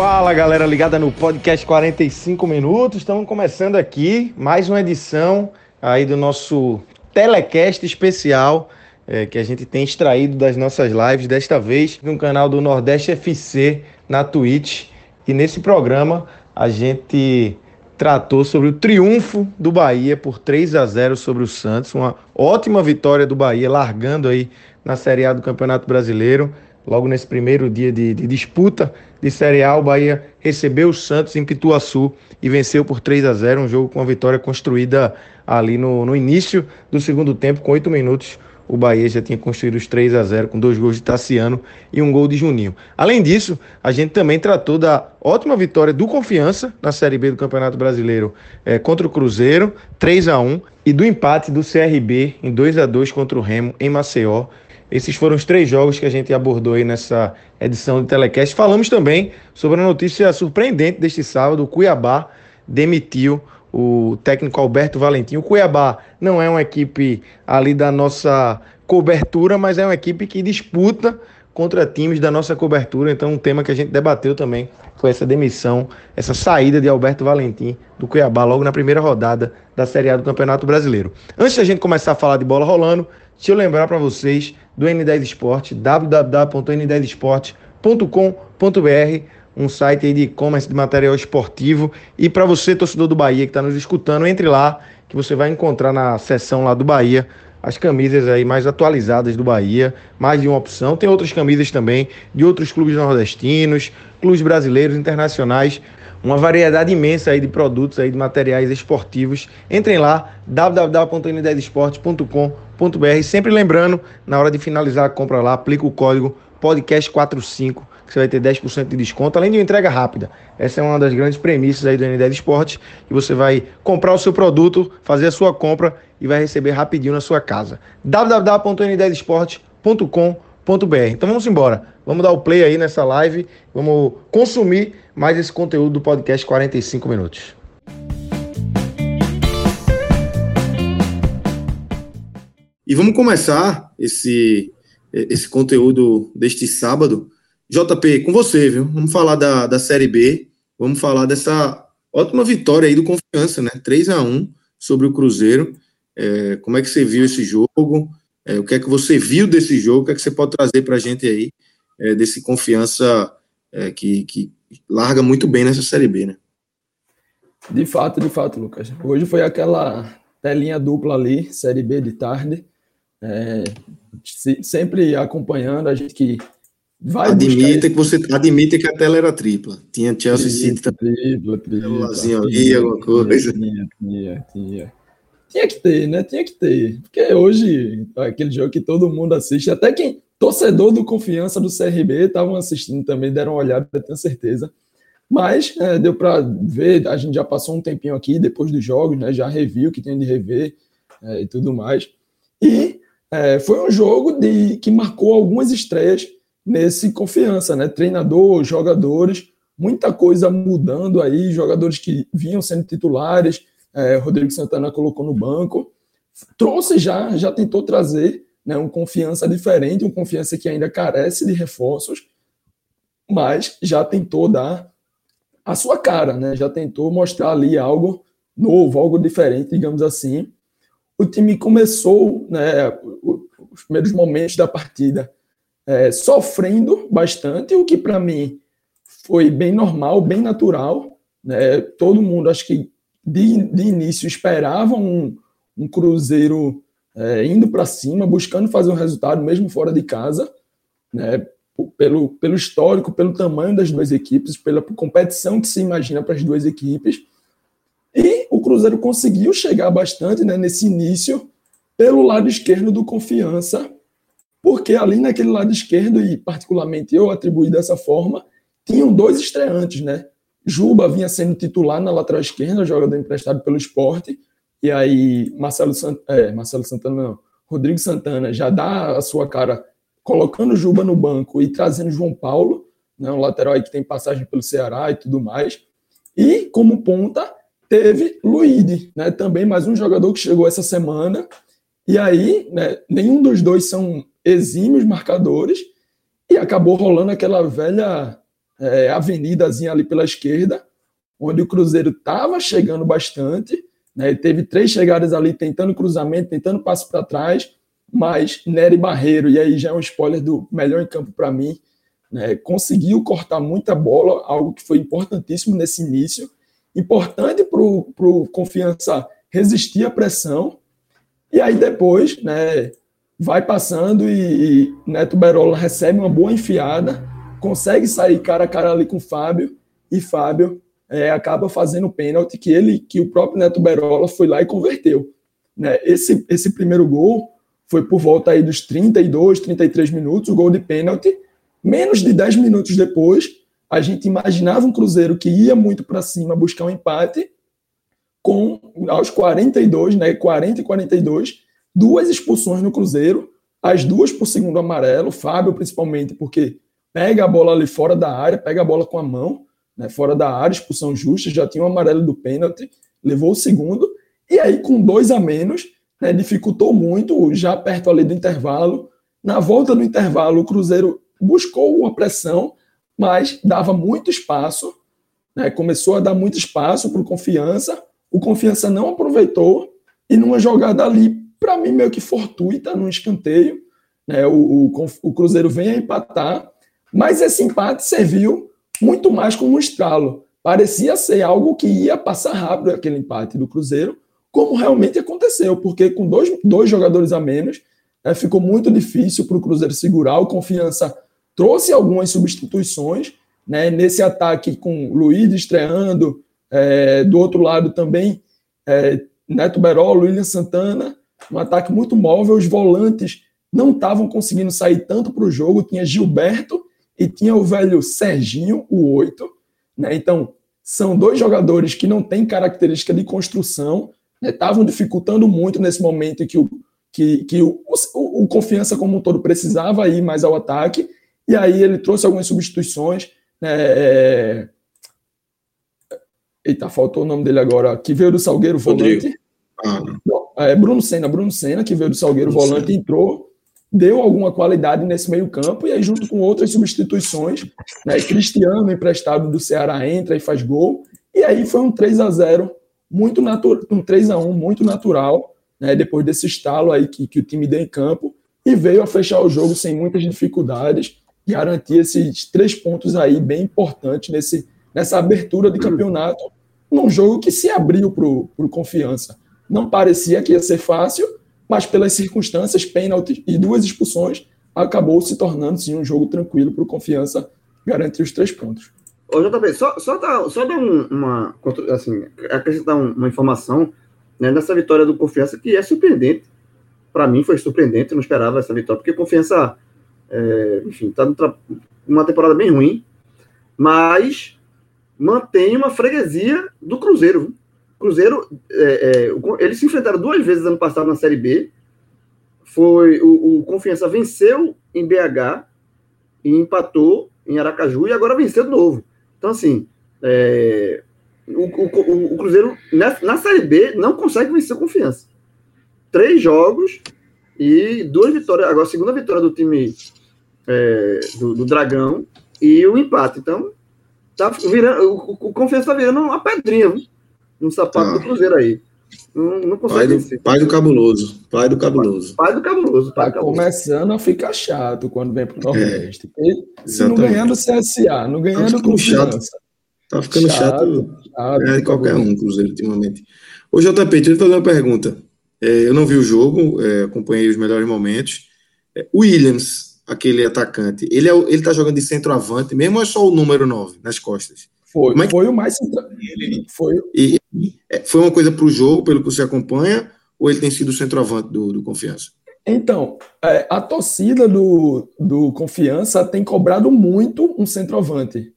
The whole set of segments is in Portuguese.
Fala galera ligada no podcast 45 minutos. Estamos começando aqui mais uma edição aí do nosso telecast especial é, que a gente tem extraído das nossas lives, desta vez no canal do Nordeste FC na Twitch. E nesse programa a gente tratou sobre o triunfo do Bahia por 3 a 0 sobre o Santos, uma ótima vitória do Bahia, largando aí na Série A do Campeonato Brasileiro. Logo nesse primeiro dia de, de disputa de Série A, o Bahia recebeu o Santos em Pituaçu e venceu por 3 a 0 um jogo com uma vitória construída ali no, no início do segundo tempo, com oito minutos. O Bahia já tinha construído os 3 a 0 com dois gols de Tassiano e um gol de Juninho. Além disso, a gente também tratou da ótima vitória do Confiança na Série B do Campeonato Brasileiro é, contra o Cruzeiro, 3 a 1 e do empate do CRB em 2 a 2 contra o Remo em Maceió. Esses foram os três jogos que a gente abordou aí nessa edição do Telecast. Falamos também sobre a notícia surpreendente deste sábado: o Cuiabá demitiu o técnico Alberto Valentim. O Cuiabá não é uma equipe ali da nossa cobertura, mas é uma equipe que disputa contra times da nossa cobertura. Então, um tema que a gente debateu também foi essa demissão, essa saída de Alberto Valentim do Cuiabá logo na primeira rodada da Série A do Campeonato Brasileiro. Antes da gente começar a falar de bola rolando, deixa eu lembrar para vocês do N10 Esporte, www.n10esporte.com.br, um site de e-commerce de material esportivo. E para você, torcedor do Bahia que está nos escutando, entre lá, que você vai encontrar na seção lá do Bahia as camisas aí mais atualizadas do Bahia, mais de uma opção. Tem outras camisas também de outros clubes nordestinos, clubes brasileiros, internacionais, uma variedade imensa aí de produtos aí de materiais esportivos. Entrem lá www.n10esporte.com.br, sempre lembrando, na hora de finalizar a compra lá, aplica o código podcast45 que você vai ter 10% de desconto, além de uma entrega rápida. Essa é uma das grandes premissas aí do N10 Esporte, e você vai comprar o seu produto, fazer a sua compra e vai receber rapidinho na sua casa. www.n10esporte.com.br. Então vamos embora. Vamos dar o play aí nessa live, vamos consumir mais esse conteúdo do podcast 45 minutos. E vamos começar esse, esse conteúdo deste sábado. JP, com você, viu? Vamos falar da, da Série B, vamos falar dessa ótima vitória aí do Confiança, né? 3 a 1 sobre o Cruzeiro. É, como é que você viu esse jogo? É, o que é que você viu desse jogo? O que é que você pode trazer para a gente aí é, desse Confiança é, que, que larga muito bem nessa Série B, né? De fato, de fato, Lucas. Hoje foi aquela telinha dupla ali, Série B de tarde. É, sempre acompanhando a gente que vai admita que você admite que a tela era tripla. Tinha Chelsea City tripla, tripla, ali, alguma coisa. Tinha, tinha, tinha. Tinha que ter, né? Tinha que ter. Porque hoje, aquele jogo que todo mundo assiste, até quem torcedor do Confiança do CRB estavam assistindo também, deram uma olhada, tenho certeza. Mas é, deu para ver, a gente já passou um tempinho aqui depois dos jogos, né? Já reviu o que tem de rever é, e tudo mais. E é, foi um jogo de, que marcou algumas estreias nesse confiança, né? Treinador, jogadores, muita coisa mudando aí, jogadores que vinham sendo titulares, é, Rodrigo Santana colocou no banco, trouxe já, já tentou trazer né, um confiança diferente, um confiança que ainda carece de reforços, mas já tentou dar a sua cara, né? Já tentou mostrar ali algo novo, algo diferente, digamos assim. O time começou, né, os primeiros momentos da partida é, sofrendo bastante, o que para mim foi bem normal, bem natural. Né? Todo mundo, acho que de, de início, esperava um, um Cruzeiro é, indo para cima, buscando fazer um resultado, mesmo fora de casa, né, pelo, pelo histórico, pelo tamanho das duas equipes, pela competição que se imagina para as duas equipes. E o Cruzeiro conseguiu chegar bastante né, nesse início pelo lado esquerdo do Confiança, porque ali naquele lado esquerdo, e particularmente eu atribuí dessa forma, tinham dois estreantes, né? Juba vinha sendo titular na lateral esquerda, jogador emprestado pelo esporte, e aí Marcelo, Sant... é, Marcelo Santana, não, Rodrigo Santana já dá a sua cara colocando Juba no banco e trazendo João Paulo, né, um lateral aí que tem passagem pelo Ceará e tudo mais. E como ponta, teve Luíde, né, também mais um jogador que chegou essa semana. E aí, né, nenhum dos dois são exímios marcadores, e acabou rolando aquela velha é, avenidazinha ali pela esquerda, onde o Cruzeiro estava chegando bastante, né, teve três chegadas ali tentando cruzamento, tentando passo para trás, mas Nery Barreiro, e aí já é um spoiler do melhor em campo para mim, né, conseguiu cortar muita bola, algo que foi importantíssimo nesse início, importante para o Confiança resistir à pressão, e aí depois, né, vai passando e, e Neto Berola recebe uma boa enfiada, consegue sair cara a cara ali com o Fábio, e Fábio é, acaba fazendo o pênalti que ele, que o próprio Neto Berola foi lá e converteu. Né? Esse, esse primeiro gol foi por volta aí dos 32, 33 minutos, o gol de pênalti. Menos de 10 minutos depois, a gente imaginava um Cruzeiro que ia muito para cima buscar um empate, com aos 42, né, 40 e 42, duas expulsões no Cruzeiro, as duas por segundo amarelo, Fábio principalmente, porque pega a bola ali fora da área, pega a bola com a mão, né, fora da área, expulsão justa, já tinha o um amarelo do pênalti, levou o segundo, e aí com dois a menos, né, dificultou muito, já perto ali do intervalo. Na volta do intervalo, o Cruzeiro buscou uma pressão, mas dava muito espaço, né, começou a dar muito espaço para o Confiança. O Confiança não aproveitou, e numa jogada ali, para mim, meio que fortuita, num escanteio, né, o, o, o Cruzeiro vem a empatar, mas esse empate serviu muito mais como um estralo. Parecia ser algo que ia passar rápido aquele empate do Cruzeiro, como realmente aconteceu, porque com dois, dois jogadores a menos, né, ficou muito difícil para o Cruzeiro segurar. O Confiança trouxe algumas substituições né, nesse ataque com Luiz estreando, é, do outro lado também é, Neto Berolo, William Santana, um ataque muito móvel. Os volantes não estavam conseguindo sair tanto para o jogo. Tinha Gilberto e tinha o velho Serginho, o 8. Né? Então, são dois jogadores que não têm característica de construção, estavam né, dificultando muito nesse momento que o, que, que o, o, o, Confiança como um todo precisava ir mais ao ataque, e aí ele trouxe algumas substituições. Né, é... Eita, faltou o nome dele agora, que veio do Salgueiro Volante. Ah, é Bruno Senna, Bruno Senna, que veio do Salgueiro Bruno Volante, Senna. entrou, deu alguma qualidade nesse meio campo, e aí junto com outras substituições, né, Cristiano, emprestado do Ceará, entra e faz gol, e aí foi um 3 a 0 muito natural, um 3 a 1 muito natural, né, depois desse estalo aí que, que o time deu em campo, e veio a fechar o jogo sem muitas dificuldades, garantir esses três pontos aí bem importantes nesse, nessa abertura de campeonato, num jogo que se abriu para o Confiança. Não parecia que ia ser fácil, mas pelas circunstâncias, pênalti e duas expulsões, acabou se tornando sim um jogo tranquilo para o Confiança garantir os três pontos. Ô, JB, só, só, dar, só dar uma, assim, acrescentar uma informação né, nessa vitória do Confiança que é surpreendente. Para mim foi surpreendente, não esperava essa vitória, porque Confiança, é, enfim, está numa temporada bem ruim, mas mantém uma freguesia do Cruzeiro. Cruzeiro, é, é, eles se enfrentaram duas vezes ano passado na Série B. Foi o, o Confiança venceu em BH e empatou em Aracaju e agora venceu de novo. Então, assim, é, o, o, o, Cruzeiro na, na, Série B não consegue vencer confiança. Três jogos e duas vitórias. Agora, a segunda vitória do time é, do, do, Dragão e o empate. Então, tá virando, o, o Confiança está virando uma pedrinha viu? no sapato ah. do Cruzeiro aí. Não, não pai, do, pai do cabuloso. Pai do cabuloso. Pai, pai do cabuloso. Pai tá começando a ficar chato quando vem pro Nordeste. É, se não ganhar do CSA, não ganhar do Confiança. Chato. Tá ficando chato, chato, chato é, qualquer um, Cruzeiro, ultimamente. Ô, JP, deixa eu fazer uma pergunta. É, eu não vi o jogo, é, acompanhei os melhores momentos. É, Williams, aquele atacante, ele é, ele tá jogando de centroavante, mesmo ou é só o número 9 nas costas? Foi, Mas, foi o mais ele, foi. E, é, foi uma coisa para o jogo, pelo que você acompanha, ou ele tem sido o centroavante do, do Confiança? Então, é, a torcida do, do Confiança tem cobrado muito um centroavante.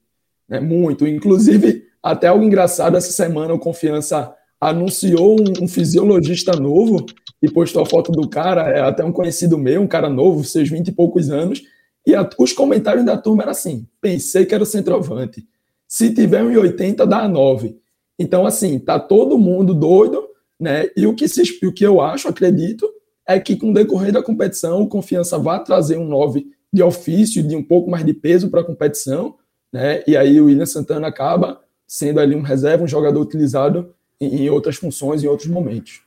Né, muito. Inclusive, até algo engraçado, essa semana o Confiança anunciou um, um, fisiologista novo e postou a foto do cara, é até um conhecido meu, um cara novo, seus 20 e poucos anos, e a, os comentários da turma eram assim: pensei que era o centroavante. Se tiver um 80, dá 9. Então, assim, tá todo mundo doido, né? E o que, se, o que eu acho, acredito, é que com o decorrer da competição, o Confiança vai trazer um 9 de ofício, de um pouco mais de peso para a competição, né? E aí o William Santana acaba sendo ali um reserva, um jogador utilizado em, outras funções, em outros momentos.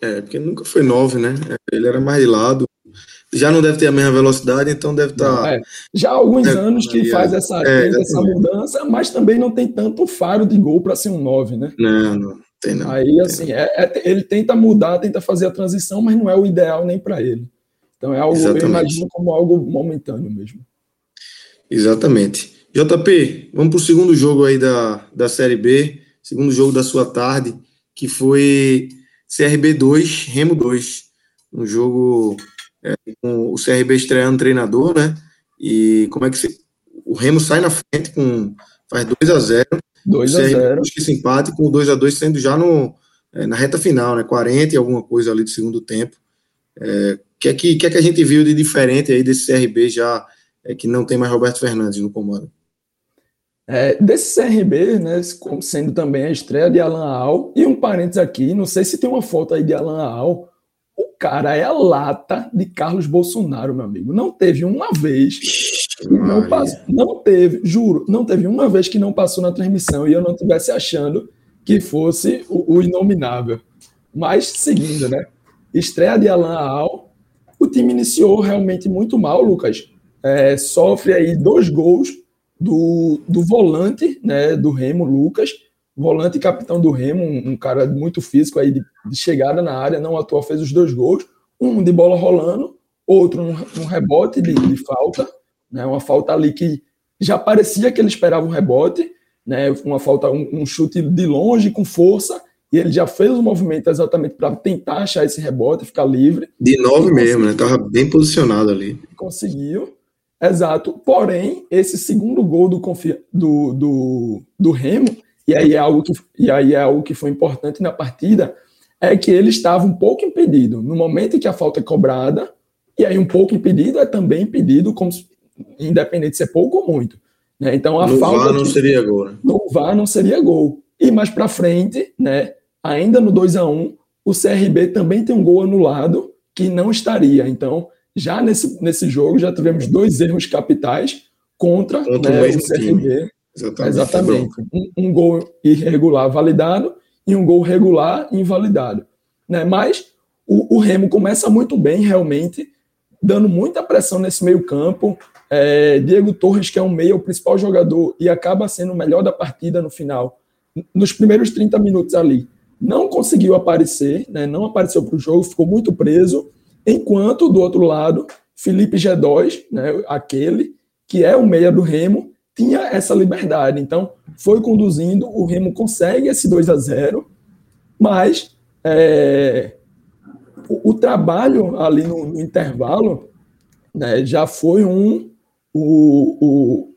É, porque nunca foi 9, né? Ele era mais de lado. Já não deve ter a mesma velocidade, então deve estar. Tá... É. Já há alguns é, anos que faz essa, é, essa mudança, mas também não tem tanto faro de gol para ser um 9, né? Não, não. Tem não. Aí, assim, é, é, ele tenta mudar, tenta fazer a transição, mas não é o ideal nem para ele. Então é algo, Exatamente. eu imagino como algo momentâneo mesmo. Exatamente. JP, vamos para o segundo jogo aí da, da Série B segundo jogo da sua tarde, que foi CRB 2, Remo 2. Um jogo é, com o CRB estreando treinador, né? E como é que se, o Remo sai na frente com faz 2 a 0 2 a 0 que esse empate com o 2 a 2 sendo já no, é, na reta final, né? 40 e alguma coisa ali do segundo tempo. O é, que, é que, que é que a gente viu de diferente aí desse CRB já é, que não tem mais Roberto Fernandes no comando? É, desse CRB, né, sendo também a estreia de Alan Al, e um parênteses aqui, não sei se tem uma foto aí de Alan Al, o cara é a lata de Carlos Bolsonaro, meu amigo. Não teve uma vez que não passou, não teve, juro, não teve uma vez que não passou na transmissão e eu não estivesse achando que fosse o, o, inominável. Mas seguindo, né? Estreia de Alan Al, o time iniciou realmente muito mal, Lucas. É, sofre aí dois gols do, do volante né, do Remo, Lucas, volante e capitão do Remo, um, um cara muito físico aí de, de, chegada na área, não atuou, fez os dois gols, um de bola rolando, outro um, um rebote de, de, falta, né, uma falta ali que já parecia que ele esperava um rebote, né, uma falta, um, um chute de longe com força, e ele já fez o movimento exatamente para tentar achar esse rebote, ficar livre. De nove mesmo, né? Tava bem posicionado ali. Conseguiu. Exato. Porém, esse segundo gol do, do, do, do Remo, e aí, é algo que, e aí é algo que foi importante na partida, é que ele estava um pouco impedido. No momento em que a falta é cobrada, e aí um pouco impedido é também impedido, como, independente de ser pouco ou muito. Né? Então a no falta. VAR não seria gol, né? No VAR não seria gol. E mais para frente, né, ainda no 2 a 1 o CRB também tem um gol anulado que não estaria. Então, já nesse, nesse jogo, já tivemos dois erros capitais contra, contra né, o, o CRB. Exatamente. Exatamente. Um, um, gol irregular validado e um gol regular invalidado. Né? Mas o, o, Remo começa muito bem, realmente, dando muita pressão nesse meio campo. É, Diego Torres, que é um meio, o principal jogador, e acaba sendo o melhor da partida no final, nos primeiros 30 minutos ali. Não conseguiu aparecer, né? não apareceu para o jogo, ficou muito preso. Enquanto, do outro lado, Felipe G2, né, aquele que é o meia do Remo, tinha essa liberdade. Então, foi conduzindo, o Remo consegue esse 2 a 0 mas é, o, o, trabalho ali no, no intervalo né, já foi um. O, o,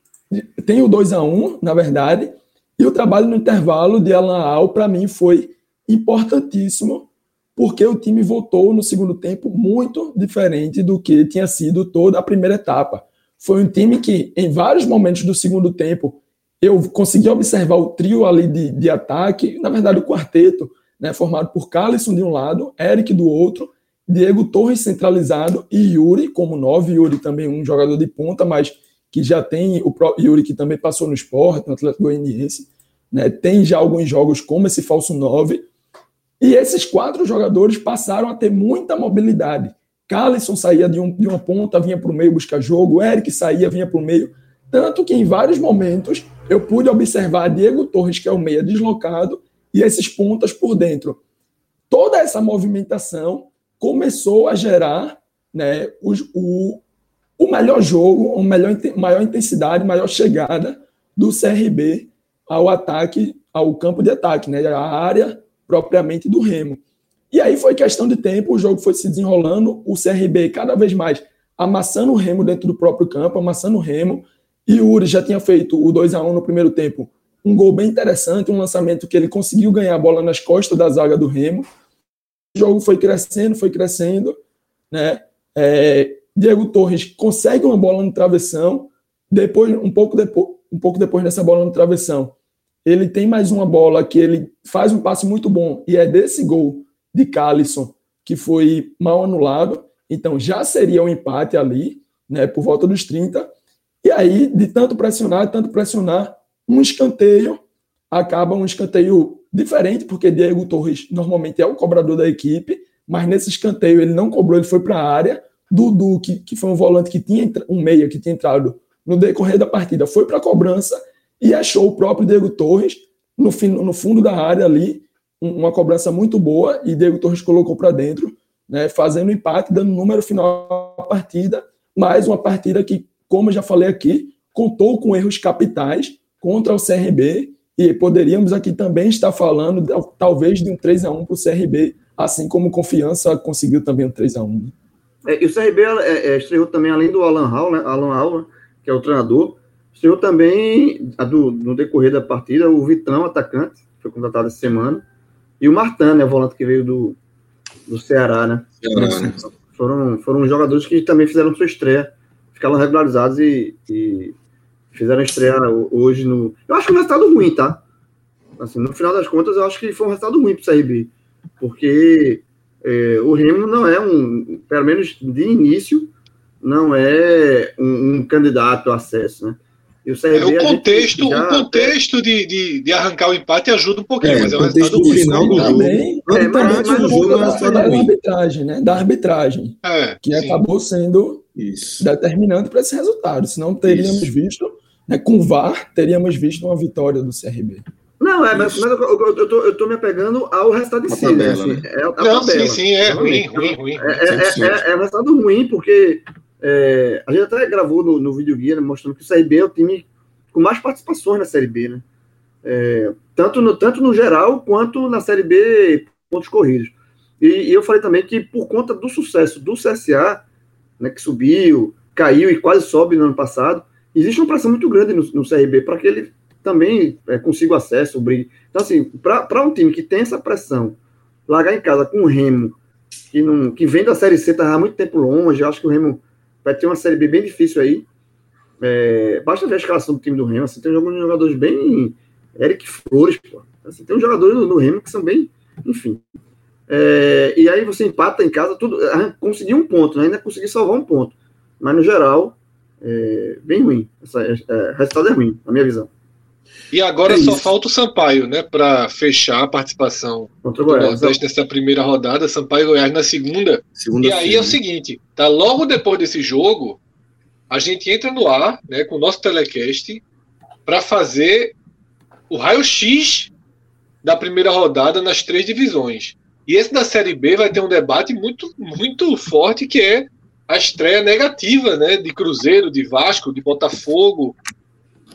tem o 2 a 1 na verdade, e o trabalho no intervalo de Alan Al, para mim, foi importantíssimo porque o time voltou no segundo tempo muito diferente do que tinha sido toda a primeira etapa. Foi um time que, em vários momentos do segundo tempo, eu consegui observar o trio ali de, de ataque, na verdade, o quarteto, né, formado por Calisson de um lado, Eric do outro, Diego Torres centralizado e Yuri como nove. Yuri também um jogador de ponta, mas que já tem o Yuri que também passou no esporte, no Atlético Goianiense. Né, tem já alguns jogos como esse falso nove e esses quatro jogadores passaram a ter muita mobilidade. Calisson saía de, um, de uma ponta, vinha para o meio buscar jogo, Eric saía, vinha para o meio. Tanto que em vários momentos eu pude observar Diego Torres, que é o meia deslocado, e esses pontas por dentro. toda essa movimentação começou a gerar né, o, o, o melhor jogo, a melhor, maior intensidade, maior chegada do CRB ao ataque, ao campo de ataque, né, a área propriamente do Remo. E aí foi questão de tempo, o jogo foi se desenrolando, o CRB cada vez mais amassando o Remo dentro do próprio campo, amassando o Remo, e o Uri já tinha feito o 2 a 1 no primeiro tempo, um gol bem interessante, um lançamento que ele conseguiu ganhar a bola nas costas da zaga do Remo. O jogo foi crescendo, foi crescendo, né? É, Diego Torres consegue uma bola no travessão, depois um pouco depois, um pouco depois dessa bola no travessão, ele tem mais uma bola que ele faz um passe muito bom e é desse gol de Calisson que foi mal anulado, então já seria um empate ali, né, por volta dos 30. E aí, de tanto pressionar, tanto pressionar, um escanteio acaba um escanteio diferente, porque Diego Torres normalmente é o cobrador da equipe, mas nesse escanteio ele não cobrou, ele foi para a área. Dudu, que, que foi um volante que tinha um meia que tinha entrado no decorrer da partida, foi para a cobrança e achou o próprio Diego Torres no, fim, no fundo da área ali, uma cobrança muito boa e Diego Torres colocou para dentro, né, fazendo empate, dando número final à partida, mais uma partida que, como eu já falei aqui, contou com erros capitais contra o CRB e poderíamos aqui também estar falando talvez de um 3 a 1 para o CRB, assim como Confiança conseguiu também um 3 a 1 é, e o CRB é, é, estreou também, além do Alan Hall, né, Alan Hall, que é o treinador, estreou também, do, no decorrer da partida, o Vitão, atacante, foi contratado essa semana, e o Martan, né, o volante que veio do, do Ceará, né? né? Foram, foram jogadores que também fizeram sua estreia, ficaram regularizados e, e fizeram estreia hoje no. Eu acho que um resultado ruim, tá? Assim, no final das contas, eu acho que foi um resultado ruim para o CRB, porque é, o Remo não é um, pelo menos de início, não é um, um candidato a acesso, né? E o CRB, é, o contexto, já... o contexto de, de, de, arrancar o empate ajuda um pouquinho, é, mas é o resultado do final do jogo. Também, é, mas, mas, o jogo é da arbitragem, né? Da arbitragem, é, que sim. acabou sendo Isso. determinante para esse resultado. Senão teríamos Isso. visto, né, com VAR, teríamos visto uma vitória do CRB. Não, é, mas, mas eu, eu, eu, tô, eu tô me apegando ao resultado em si, né? tabela, né? Assim, é, a Não, tabela. sim, sim, é ruim, ruim, ruim. É, é, é, é, um resultado ruim, porque é, a gente até gravou no, no vídeo guia né, mostrando que o CRB é o time com mais participações na Série B, né? É, tanto, no, tanto no geral quanto na Série B pontos corridos. E, e, eu falei também que por conta do sucesso do CSA, né, que subiu, caiu e quase sobe no ano passado, existe uma pressão muito grande no, no CRB para que ele também é, consiga acesso, brigue. Então, assim, para um time que tem essa pressão, largar em casa com o Remo, que, não, que vem da Série C, tá há muito tempo longe, acho que o Remo vai ter uma Série B bem difícil aí. É, basta ver a escalação do time do Remo, assim, tem alguns jogadores bem. Eric Flores, pô. Assim, tem uns jogadores no, no Remo que são bem. Enfim. É, e aí você empata em casa, tudo. Conseguiu um ponto, né? ainda consegui salvar um ponto. Mas no geral, é bem ruim. Essa, é, é resultado é ruim, na minha visão. E agora é só falta o Sampaio, né, para fechar a participação Contra do Goiás, Nordeste nessa primeira rodada, Sampaio e Goiás na segunda. segunda e aí é o seguinte, tá logo depois desse jogo, a gente entra no ar, né, com o nosso telecast para fazer o raio-x da primeira rodada nas três divisões. E esse da Série B vai ter um debate muito muito forte que é a estreia negativa, né, de Cruzeiro, de Vasco, de Botafogo,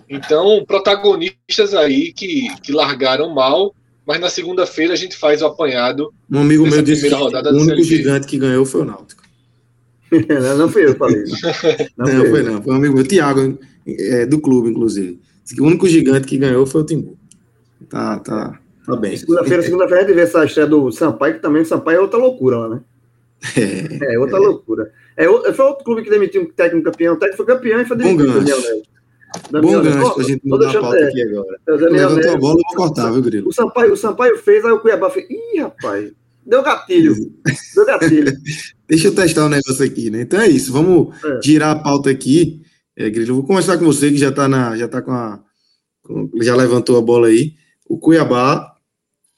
então, protagonistas aí que, que largaram mal, mas na segunda-feira a gente faz o apanhado. Um amigo meu disse que o único gigante que ganhou foi o Náutico. não fui eu que falei. Não, não foi, não. Foi um amigo meu, Thiago, é, do clube, inclusive. O único gigante que ganhou foi o Timbu. Tá, tá, tá bem. Segunda-feira, segunda-feira a gente vê essa estreia do Sampaio, que também o Sampaio é outra loucura lá, né? É, é outra é. loucura. É, foi outro clube que demitiu um técnico campeão. O técnico foi campeão e foi demitido. Bom gancho. Bom gancho pra gente mudar a pauta aqui agora. Levantou a bola, vou cortar, viu, Grilo? O Sampaio, o Sampaio fez, aí o Cuiabá fez. Ih, rapaz, deu gatilho. deu gatilho. Deixa eu testar um negócio aqui, né? Então é isso, vamos é. girar a pauta aqui. É, Grilo, eu vou começar com você, que já tá, na, já tá com a. Com, já levantou a bola aí. O Cuiabá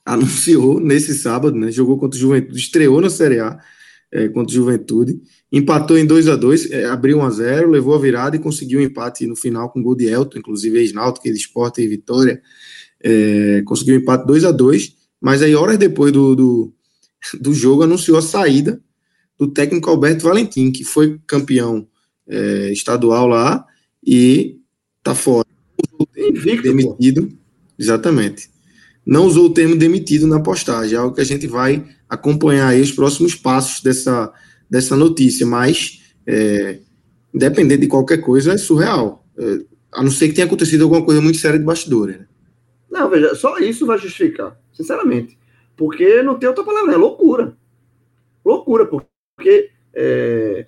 anunciou nesse sábado, né? Jogou contra o Juventude, estreou na Série A é, contra o Juventude empatou em 2 a 2 é, abriu 1 a 0 levou a virada e conseguiu um empate no final com gol de Elton, inclusive ex-náutico, ex-esporte e vitória, é, conseguiu um empate 2 a 2 mas aí horas depois do, do do jogo anunciou a saída do técnico Alberto Valentim, que foi campeão é, estadual lá e tá fora. Invicto, demitido. Exatamente. Não usou o termo demitido na postagem, é algo que a gente vai acompanhar aí os próximos passos dessa, dessa notícia, mas é, de qualquer coisa, é surreal. É, a não ser que tenha acontecido alguma coisa muito séria de bastidores. Né? Não, veja, só isso vai justificar, sinceramente. Porque não tem outra palavra, é loucura. Loucura, porque é,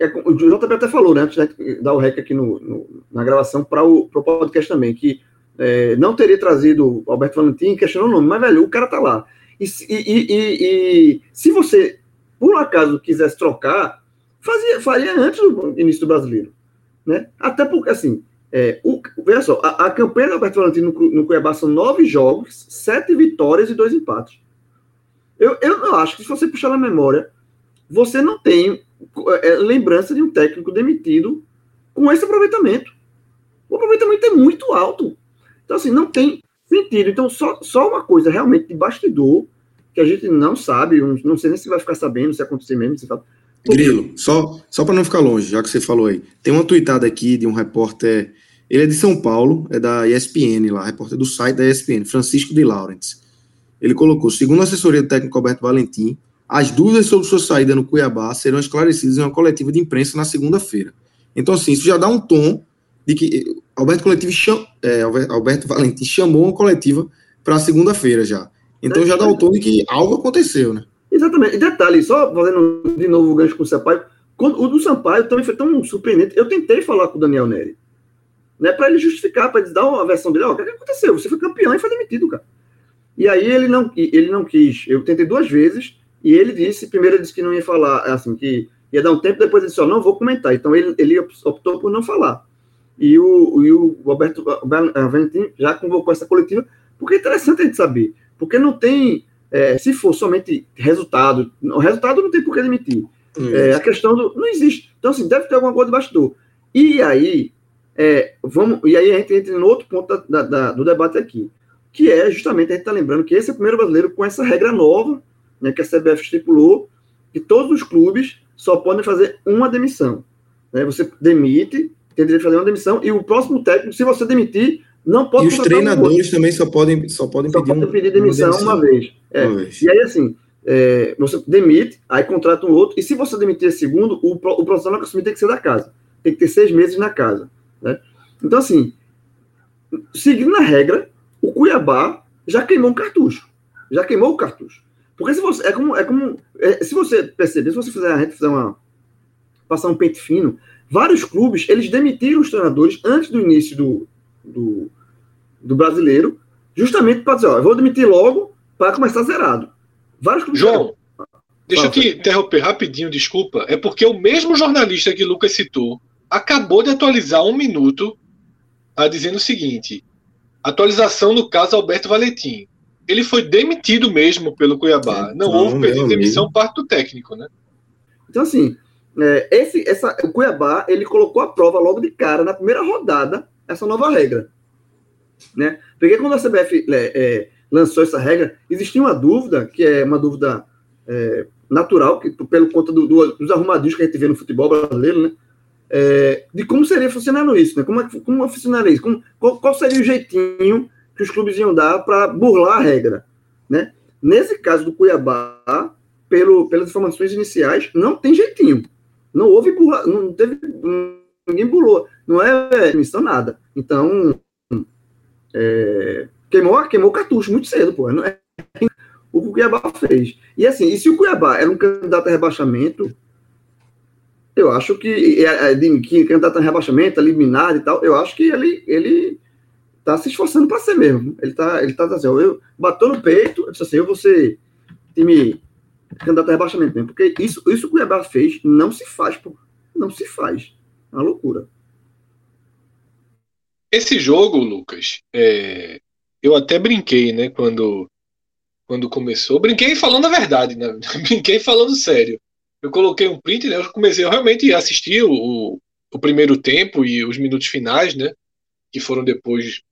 é, o JP até falou, né, antes de dar o rec aqui no, no na gravação para o podcast também, que é, não teria trazido Alberto Valentim, questionou o nome, mas, velho, o cara tá lá. E, e, e, e, se você, por acaso, quisesse trocar, fazia, faria antes do início do brasileiro. Né? Até porque, assim, é, o, veja só, a, a, campanha do Alberto Valentim no, no Cuiabá são nove jogos, sete vitórias e dois empates. Eu, eu acho que se você puxar na memória, você não tem é, lembrança de um técnico demitido com esse aproveitamento. O aproveitamento é muito alto. Então, assim, não tem sentido. Então, só, só uma coisa realmente de bastidor, que a gente não sabe, não sei nem se vai ficar sabendo, se acontecer mesmo, se fala. Grilo, só, só para não ficar longe, já que você falou aí, tem uma tweetada aqui de um repórter, ele é de São Paulo, é da ESPN lá, repórter do site da ESPN, Francisco de Laurents. Ele colocou, segundo a assessoria do técnico Alberto Valentim, as dúvidas sobre sua saída no Cuiabá serão esclarecidas em uma coletiva de imprensa na segunda-feira. Então, assim, isso já dá um tom de que Alberto, Coletivo é, Alberto Valentim chamou uma coletiva para segunda-feira já. Então já dá o tom de que algo aconteceu, né? Exatamente. E detalhe, só fazendo de novo o gancho com o Sampaio, quando, o do Sampaio também foi tão surpreendente. Eu tentei falar com o Daniel Neri, né, para ele justificar, para ele dar uma versão dele. Ó, oh, o que, é aconteceu? Você foi campeão e foi demitido, cara. E aí ele não, ele não quis. Eu tentei duas vezes e ele disse, primeiro ele disse que não ia falar, assim, que ia dar um tempo, depois ele disse, ó, oh, não vou comentar. Então ele, ele optou por não falar. E o, e o Roberto Valentim já convocou essa coletiva, porque é interessante a gente saber. Porque não tem, é, se for somente resultado, o resultado não tem por que demitir. É, a questão do. Não existe. Então, assim, deve ter alguma coisa de bastidor. E aí, é, vamos, e aí a gente entra no outro ponto da, da, da, do debate aqui, que é justamente a gente está lembrando que esse é o primeiro brasileiro com essa regra nova, né, que a CBF estipulou, que todos os clubes só podem fazer uma demissão. Né? Você demite, tem direito de fazer uma demissão, e o próximo técnico, se você demitir, não pode. E os treinadores um também só podem, só podem só pedir, pedir demissão, uma, demissão. Uma, vez. É. uma vez. E aí, assim, é, você demite, aí contrata um outro, e se você demitir segundo, o, o profissional que assumir tem que ser da casa. Tem que ter seis meses na casa. Né? Então, assim, seguindo a regra, o Cuiabá já queimou um cartucho. Já queimou o cartucho. Porque se você. É como. É como é, se você perceber, se você fizer a gente fizer uma. Passar um pente fino, Vários clubes, eles demitiram os treinadores antes do início do, do, do brasileiro, justamente para dizer, ó, eu vou demitir logo para começar zerado. Vários clubes. João, deixa eu te interromper rapidinho, desculpa. É porque o mesmo jornalista que Lucas citou acabou de atualizar um minuto a dizendo o seguinte: atualização no caso Alberto Valentim. Ele foi demitido mesmo pelo Cuiabá. Não, Não houve pedido de demissão parte do técnico, né? Então, assim, é, esse, essa, o Cuiabá ele colocou a prova logo de cara, na primeira rodada, essa nova regra. Né? Porque quando a CBF é, é, lançou essa regra, existia uma dúvida, que é uma dúvida é, natural, que, pelo conta do, do, dos arrumadinhos que a gente vê no futebol brasileiro, né? É, de como seria funcionando isso, né? Como, é, como funcionaria isso? Como, qual, qual, seria o jeitinho que os clubes iam dar para burlar a regra, né? Nesse caso do Cuiabá, pelo, pelas informações iniciais, não tem jeitinho. Não houve burla, não teve. Ninguém burlou. Não é missão nada. Então. É, queimou, queimou o cartucho muito cedo, pô. Não é o que o Cuiabá fez. E assim, e se o Cuiabá era um candidato a rebaixamento, eu acho que, é, de, que candidato a rebaixamento, eliminar e tal, eu acho que ele, ele tá se esforçando para ser mesmo. Ele tá, ele tá assim, eu bateu no peito, eu disse assim, eu vou ser time candidato a rebaixamento mesmo. Porque isso, isso que o Cuiabá fez não se faz, pô. Não se faz. É uma loucura. Esse jogo, Lucas, é... eu até brinquei, né, quando, quando começou. Brinquei falando a verdade, né? Brinquei falando sério. Eu coloquei um print, né? Eu comecei, eu realmente assistir o, o primeiro tempo e os minutos finais, né? Que foram depois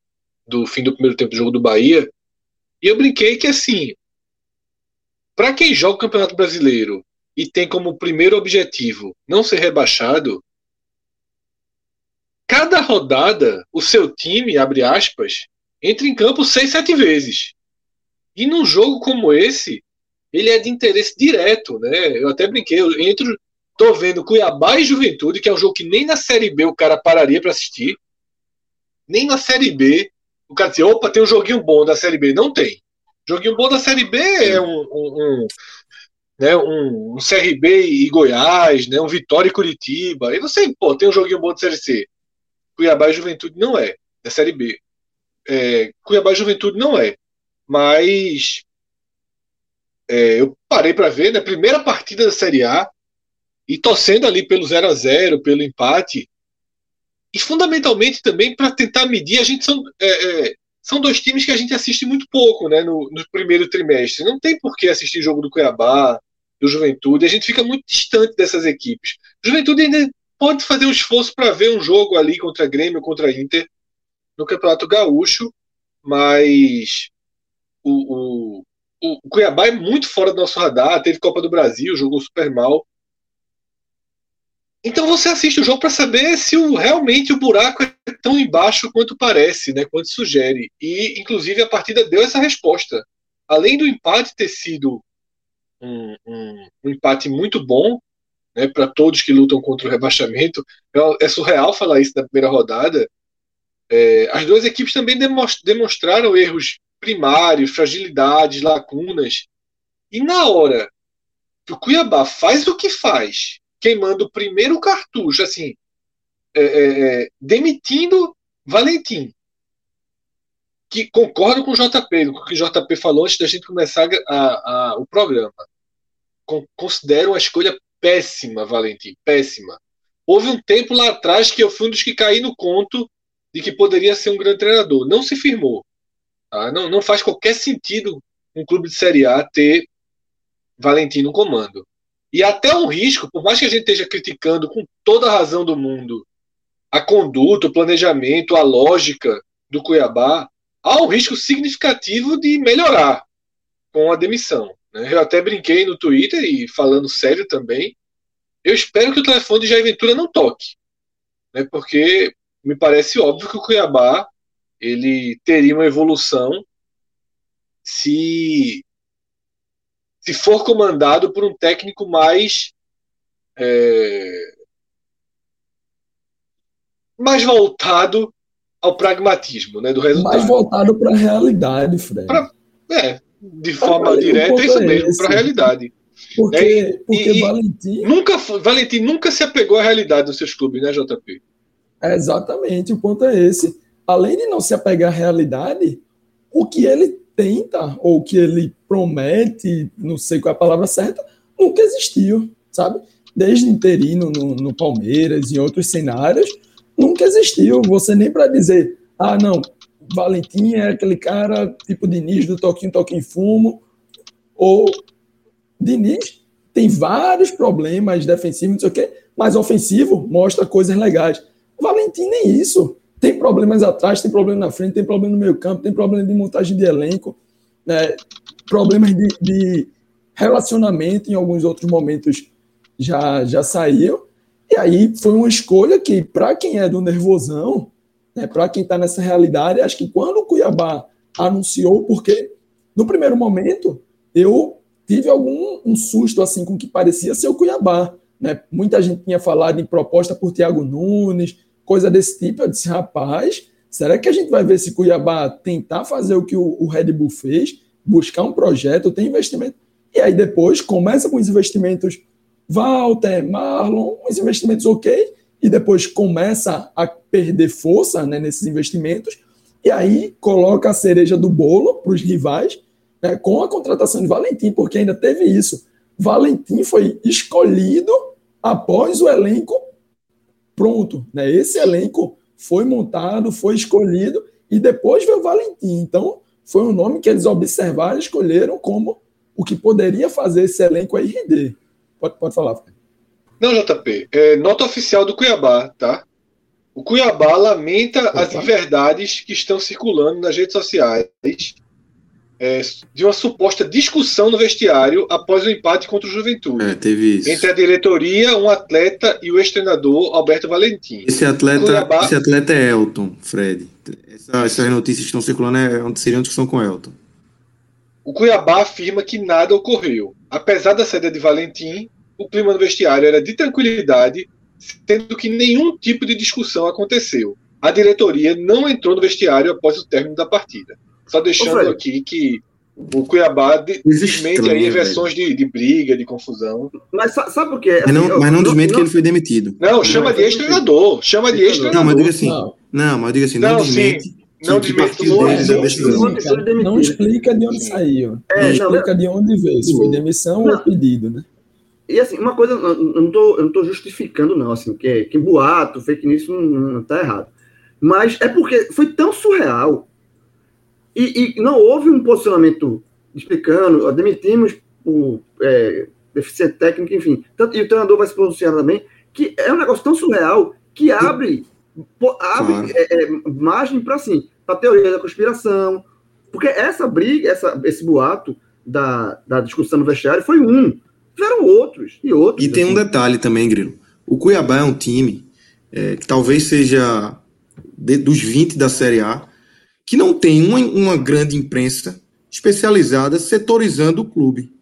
do fim do primeiro tempo do jogo do Bahia. E eu brinquei que, assim, para quem joga o Campeonato Brasileiro e tem como primeiro objetivo não ser rebaixado, cada rodada o seu time, abre aspas, entra em campo seis, sete vezes. E num jogo como esse, ele é de interesse direto, né? Eu até brinquei, eu entro, tô vendo Cuiabá e Juventude, que é um jogo que nem na Série B o cara pararia para assistir. Nem na Série B o cara diz, opa, tem um joguinho bom da Série B. Não tem. Joguinho bom da Série B é um, um, um né, um, um, CRB e Goiás, né, um Vitória e Curitiba. E você, pô, tem um joguinho bom da Série C. Cuiabá e Juventude não é, da Série B. É, Cuiabá e Juventude não é. Mas é, eu parei para ver na né, primeira partida da Série A e torcendo ali pelo 0 a 0 pelo empate. E fundamentalmente também para tentar medir, a gente são, é, é, são dois times que a gente assiste muito pouco né, no, no primeiro trimestre. Não tem por que assistir jogo do Cuiabá, do Juventude, a gente fica muito distante dessas equipes. Juventude ainda pode fazer um esforço para ver um jogo ali contra Grêmio, contra Inter, no Campeonato Gaúcho, mas o, o, o Cuiabá é muito fora do nosso radar, teve Copa do Brasil, jogou super mal. Então você assiste o jogo para saber se o, realmente o buraco é tão embaixo quanto parece, né, quanto sugere. E, inclusive, a partida deu essa resposta. Além do empate ter sido um, um, um empate muito bom, né, para todos que lutam contra o rebaixamento, é, é surreal falar isso na primeira rodada. É, as duas equipes também demonstraram erros primários, fragilidades, lacunas. E na hora que o Cuiabá faz o que faz, queimando o primeiro cartucho, assim, é, é, é demitindo Valentim, que concordo com o JP, com o que o JP falou antes da gente começar a, a, o programa. considero uma escolha péssima, Valentim, péssima. Houve um tempo lá atrás que eu fui um dos que caí no conto de que poderia ser um grande treinador. Não se firmou. Tá? Não, não faz qualquer sentido um clube de Série A ter Valentim no comando. E até um risco, por mais que a gente esteja criticando com toda a razão do mundo a conduta, o planejamento, a lógica do Cuiabá, há um risco significativo de melhorar com a demissão. Né? Eu até brinquei no Twitter e falando sério também. Eu espero que o telefone de Jair Ventura não toque, né? porque me parece óbvio que o Cuiabá ele teria uma evolução se se for comandado por um técnico mais é, mais voltado ao pragmatismo, né, do resultado. Mais voltado para a realidade, Fred. Pra, é, de forma direta, é isso mesmo, para a realidade. Porque, é, porque e, Valentim. Nunca, Valentim nunca se apegou à realidade dos seus clubes, né, JP? É exatamente, o ponto é esse. Além de não se apegar à realidade, o que ele tenta, ou o que ele promete, não sei qual é a palavra certa, nunca existiu, sabe? Desde interino no, no Palmeiras, em outros cenários, nunca existiu. Você nem para dizer, ah, não, Valentim é aquele cara tipo Diniz do Toquinho, Toquinho Fumo, ou Diniz tem vários problemas defensivos, não sei o quê, mas ofensivo mostra coisas legais. Valentim nem isso. Tem problemas atrás, tem problema na frente, tem problema no meio campo, tem problema de montagem de elenco, né? problemas de, de relacionamento em alguns outros momentos já, já saiu. E aí foi uma escolha que, para quem é do nervosão, né, para quem está nessa realidade, acho que quando o Cuiabá anunciou, porque no primeiro momento eu tive algum um susto assim com o que parecia ser o Cuiabá. Né? Muita gente tinha falado em proposta por Thiago Nunes, coisa desse tipo. Eu disse, rapaz, será que a gente vai ver se Cuiabá tentar fazer o que o, o Red Bull fez, buscar um projeto, tem investimento? E aí depois começa com os investimentos Walter, Marlon, uns investimentos ok, e depois começa a perder força né, nesses investimentos, e aí coloca a cereja do bolo para os rivais, né, com a contratação de Valentim, porque ainda teve isso. Valentim foi escolhido após o elenco pronto. Né? Esse elenco foi montado, foi escolhido, e depois veio Valentim. Então, foi um nome que eles observaram e escolheram como o que poderia fazer esse elenco aí render. Pode, pode falar, Fred. Não, JP. É nota oficial do Cuiabá, tá? O Cuiabá lamenta Opa. as inverdades que estão circulando nas redes sociais é, de uma suposta discussão no vestiário após o empate contra o Juventude. É, teve isso. Entre a diretoria, um atleta e o ex-treinador Alberto Valentim. Esse atleta, Cuiabá... esse atleta é Elton, Fred. Essa, essas notícias que estão circulando é, seriam discussão com Elton. O Cuiabá afirma que nada ocorreu. Apesar da saída de Valentim, o clima no vestiário era de tranquilidade, sendo que nenhum tipo de discussão aconteceu. A diretoria não entrou no vestiário após o término da partida. Só deixando Ô, aqui que o Cuiabá desmente aí versões de, de, briga, de confusão. Mas sabe por quê? Assim, mas não, mas não desmente que ele foi demitido. Não, chama de ex-treinador. Chama de ex-treinador. Não, mas diga assim. Não, não mas diga assim, não, não desmente. Não, que partiu deles é Não explica de onde saiu. É, não explica de onde veio. Se foi demissão ou pedido, né? E assim, uma coisa, eu não tô, eu não tô justificando, não, assim, que, que boato, fake news não, não tá errado. Mas é porque foi tão surreal e, e não houve um posicionamento explicando, demitimos o é, deficiente técnico, enfim. Tanto, e o treinador vai se pronunciar também, que é um negócio tão surreal que abre, abre é, é, margem para assim, a teoria da conspiração. Porque essa briga, essa, esse boato da, da discussão no vestiário foi um. Tiveram outros e outros. E tem assim. um detalhe também, Grilo. O Cuiabá é um time é, que talvez seja de, dos 20 da Série A que não tem uma, uma grande imprensa especializada setorizando o clube.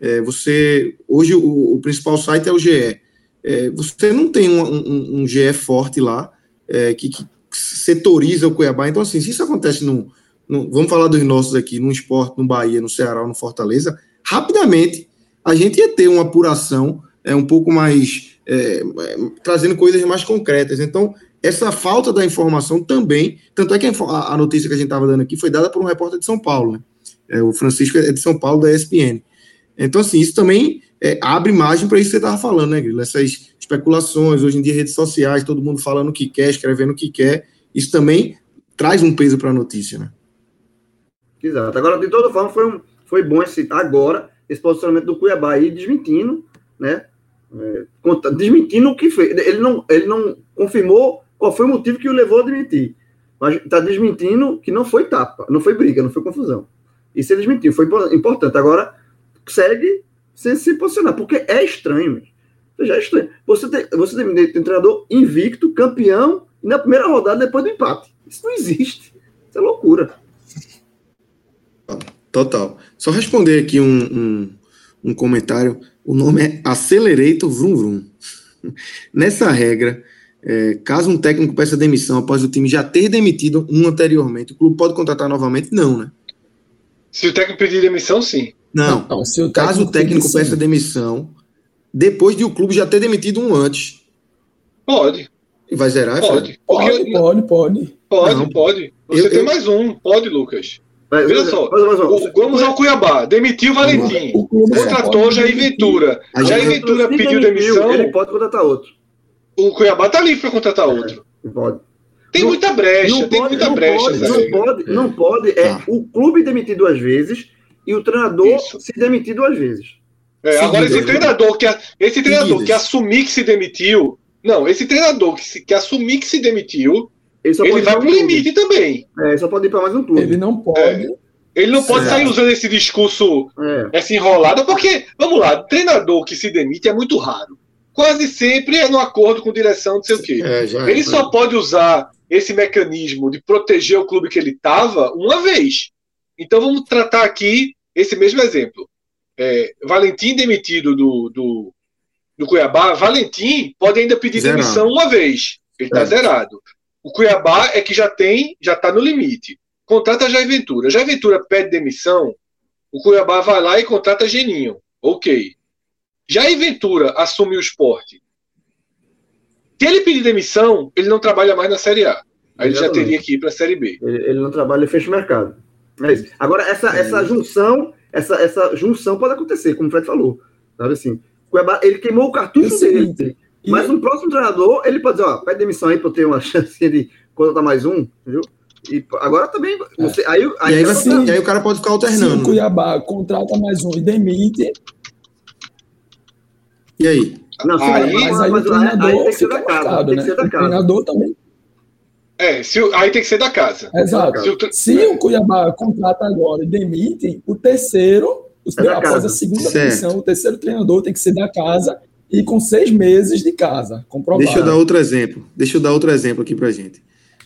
É, você hoje o, o, principal site é o GE. É, você não tem um, um, um GE forte lá é, que, que, setoriza o Cuiabá. Então, assim, se isso acontece no, no, vamos falar dos nossos aqui, no esporte, no Bahia, no Ceará, no Fortaleza, rapidamente a gente ia ter uma apuração é, um pouco mais é, trazendo coisas mais concretas. Então, essa falta da informação também, tanto é que a, a notícia que a gente estava dando aqui foi dada por um repórter de São Paulo, né? É, o Francisco é de São Paulo, da ESPN. Então, assim, isso também é, abre margem para isso que você estava falando, né, Grilo? Essas especulações, hoje em dia, redes sociais, todo mundo falando o que quer, escrevendo o que quer, isso também traz um peso para a notícia, né? Exato. Agora, de toda forma, foi, um, foi bom esse, agora esse posicionamento do Cuiabá aí desmentindo, né? É, desmentindo o que fez. Ele não, ele não confirmou qual foi o motivo que o levou a admitir? Mas está desmentindo que não foi tapa, não foi briga, não foi confusão. Isso ele desmentiu, foi importante. Agora, segue sem se posicionar, porque é estranho. Já é estranho. Você tem, você tem, um treinador invicto, campeão, na primeira rodada depois do empate. Isso não existe. Isso é loucura. Total. Só responder aqui um, um, um comentário. O nome é Accelerator Vrum Vrum. Nessa regra, é, caso um técnico peça demissão após o time já ter demitido um anteriormente, o clube pode contratar novamente? Não, né? Se o técnico pedir demissão, sim. Não. não, não o caso o técnico peça sim. demissão depois de o clube já ter demitido um antes. Pode. E vai zerar? Pode. Pode, pode, pode. Pode, pode. pode. Você eu, tem eu... mais um. Pode, Lucas. Mas, Veja só, o, vamos ao Cuiabá, demitiu o Valentim, contratou Jair Ventura. Jair Ventura pediu demissão. Ele pode contratar outro o Cuiabá tá livre para contratar outro. pode. Tem não, muita brecha, tem muita não brecha. Pode, não pode, não pode. É ah. o clube demitir duas vezes e o treinador Isso. se demitir duas vezes. É, agora, esse treinador, que, esse treinador que assumir que se demitiu. Não, esse treinador que, se, que assumir que se demitiu, ele, ele vai pro limite também. É, só pode ir para mais um clube. Ele não pode. É. Ele não pode sair usando esse discurso, é. essa enrolada, porque, vamos lá, treinador que se demite é muito raro quase sempre é no acordo com direção, não sei o quê. É, já, ele só pode usar esse mecanismo de proteger o clube que ele estava uma vez. Então vamos tratar aqui esse mesmo exemplo. É, Valentim demitido do, do, do, Cuiabá, Valentim pode ainda pedir zerado. demissão uma vez. Ele está zerado. O Cuiabá é que já tem, já está no limite. Contrata Jair Ventura. Jair Ventura pede demissão, o Cuiabá vai lá e contrata Geninho. Ok. Já em Ventura assume o esporte. Se ele pedir demissão, ele não trabalha mais na Série A. Aí ele já teria que ir para a Série B. Ele, ele, não trabalha, ele fecha o mercado. É isso. Agora, essa, é. essa junção, essa, essa junção pode acontecer, como o Fred falou. Sabe assim? Ele queimou o cartucho dele. Mas no próximo treinador, ele pode dizer, ó, pede demissão aí para eu ter uma chance de contratar mais um, entendeu? E agora também. Você, aí, aí, e aí, assim, e aí o cara pode ficar alternando. Se o Cuiabá contrata mais um e demite, e aí? Não, aí, mas, mas, mas o treinador aí tem que ser da casa, tem que né? ser da casa. O treinador também. É, se, aí tem que ser da casa. Exato. Se o, se o Cuiabá contrata agora e demite, o terceiro, é após casa. a segunda posição, o terceiro treinador tem que ser da casa e com seis meses de casa. Comprovado. Deixa eu dar outro exemplo. Deixa eu dar outro exemplo aqui pra gente.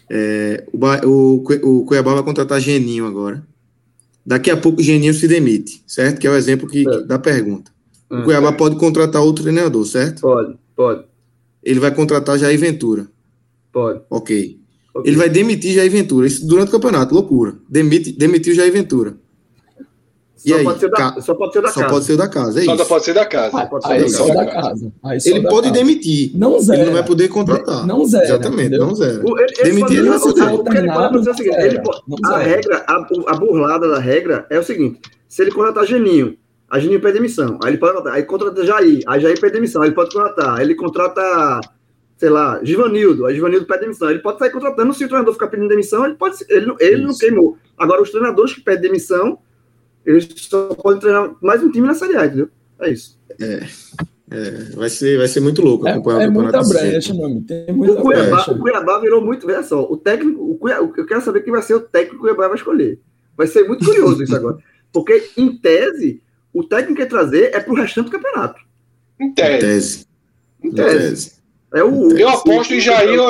É, o, o, o Cuiabá vai contratar Geninho agora. Daqui a pouco o Geninho se demite, certo? Que é o exemplo que, é. da pergunta. O Cuiabá pode contratar outro treinador, certo? Pode, pode. Ele vai contratar Jair Ventura. Pode. Ok. okay. Ele vai demitir Jair Ventura. Isso durante o campeonato, loucura. Demite, demitiu Jair Ventura. E só, aí, pode da, só pode ser da só casa. Pode ser da casa, é só isso. pode ser da casa. Ah, pode ser aí da só da casa. casa. ele da pode casa. demitir. Não zero. Ele não vai poder contratar. Não zero. Exatamente, entendeu? não zero. demitir ele não O que ele pode fazer é o seguinte: ele pode, a regra, a, a burlada da regra é o seguinte: se ele contratar Geninho, a Geninho pede demissão. Aí ele pode contratar, aí contrata Jair, aí Jair pede demissão, aí ele pode contratar, aí ele contrata sei lá, Givanildo, aí Givanildo pede demissão. Ele pode sair contratando, se o treinador ficar pedindo demissão, ele pode ele, ele não queimou. Agora, os treinadores que pedem demissão, eles só podem treinar mais um time na Série A, entendeu? É isso. É. É, vai, ser, vai ser muito louco é, acompanhar é, o campeonato. Muita brecha, mano. Tem muita o, Cuiabá, brecha. o Cuiabá virou muito. Veja só, o técnico. O Cuiabá, eu quero saber quem vai ser o técnico que o Cuiabá vai escolher. Vai ser muito curioso isso agora. Porque, em tese, o técnico que ia trazer é pro restante do campeonato. Em tese. Em tese. Em tese. É o, eu aposto em Jair ou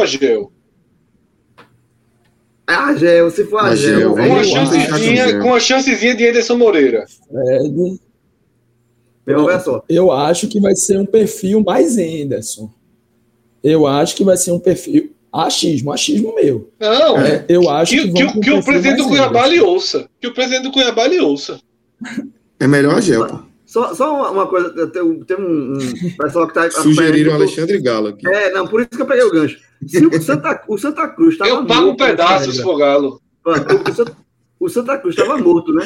Agel. Ah, Gel, se for a Gel. Com uma chancezinha, com a chancezinha de Ederson Moreira. É, eu, eu acho que vai ser um perfil mais Anderson. Eu acho que vai ser um perfil. Achismo, achismo meu. Não, é, eu acho que, que, que, que o presidente do Cuiabá lhe ouça. Que o presidente do Cuiabá lhe ouça. É melhor a Gel, pô. Só, só uma coisa, tem, tem um, um pessoal que está. Sugeriram o Alexandre Galo aqui. É, não, por isso que eu peguei o gancho. Se o Santa, o Santa Cruz estava. Eu pago um pedaço se for Galo. O, Santa, o Santa Cruz estava morto, né?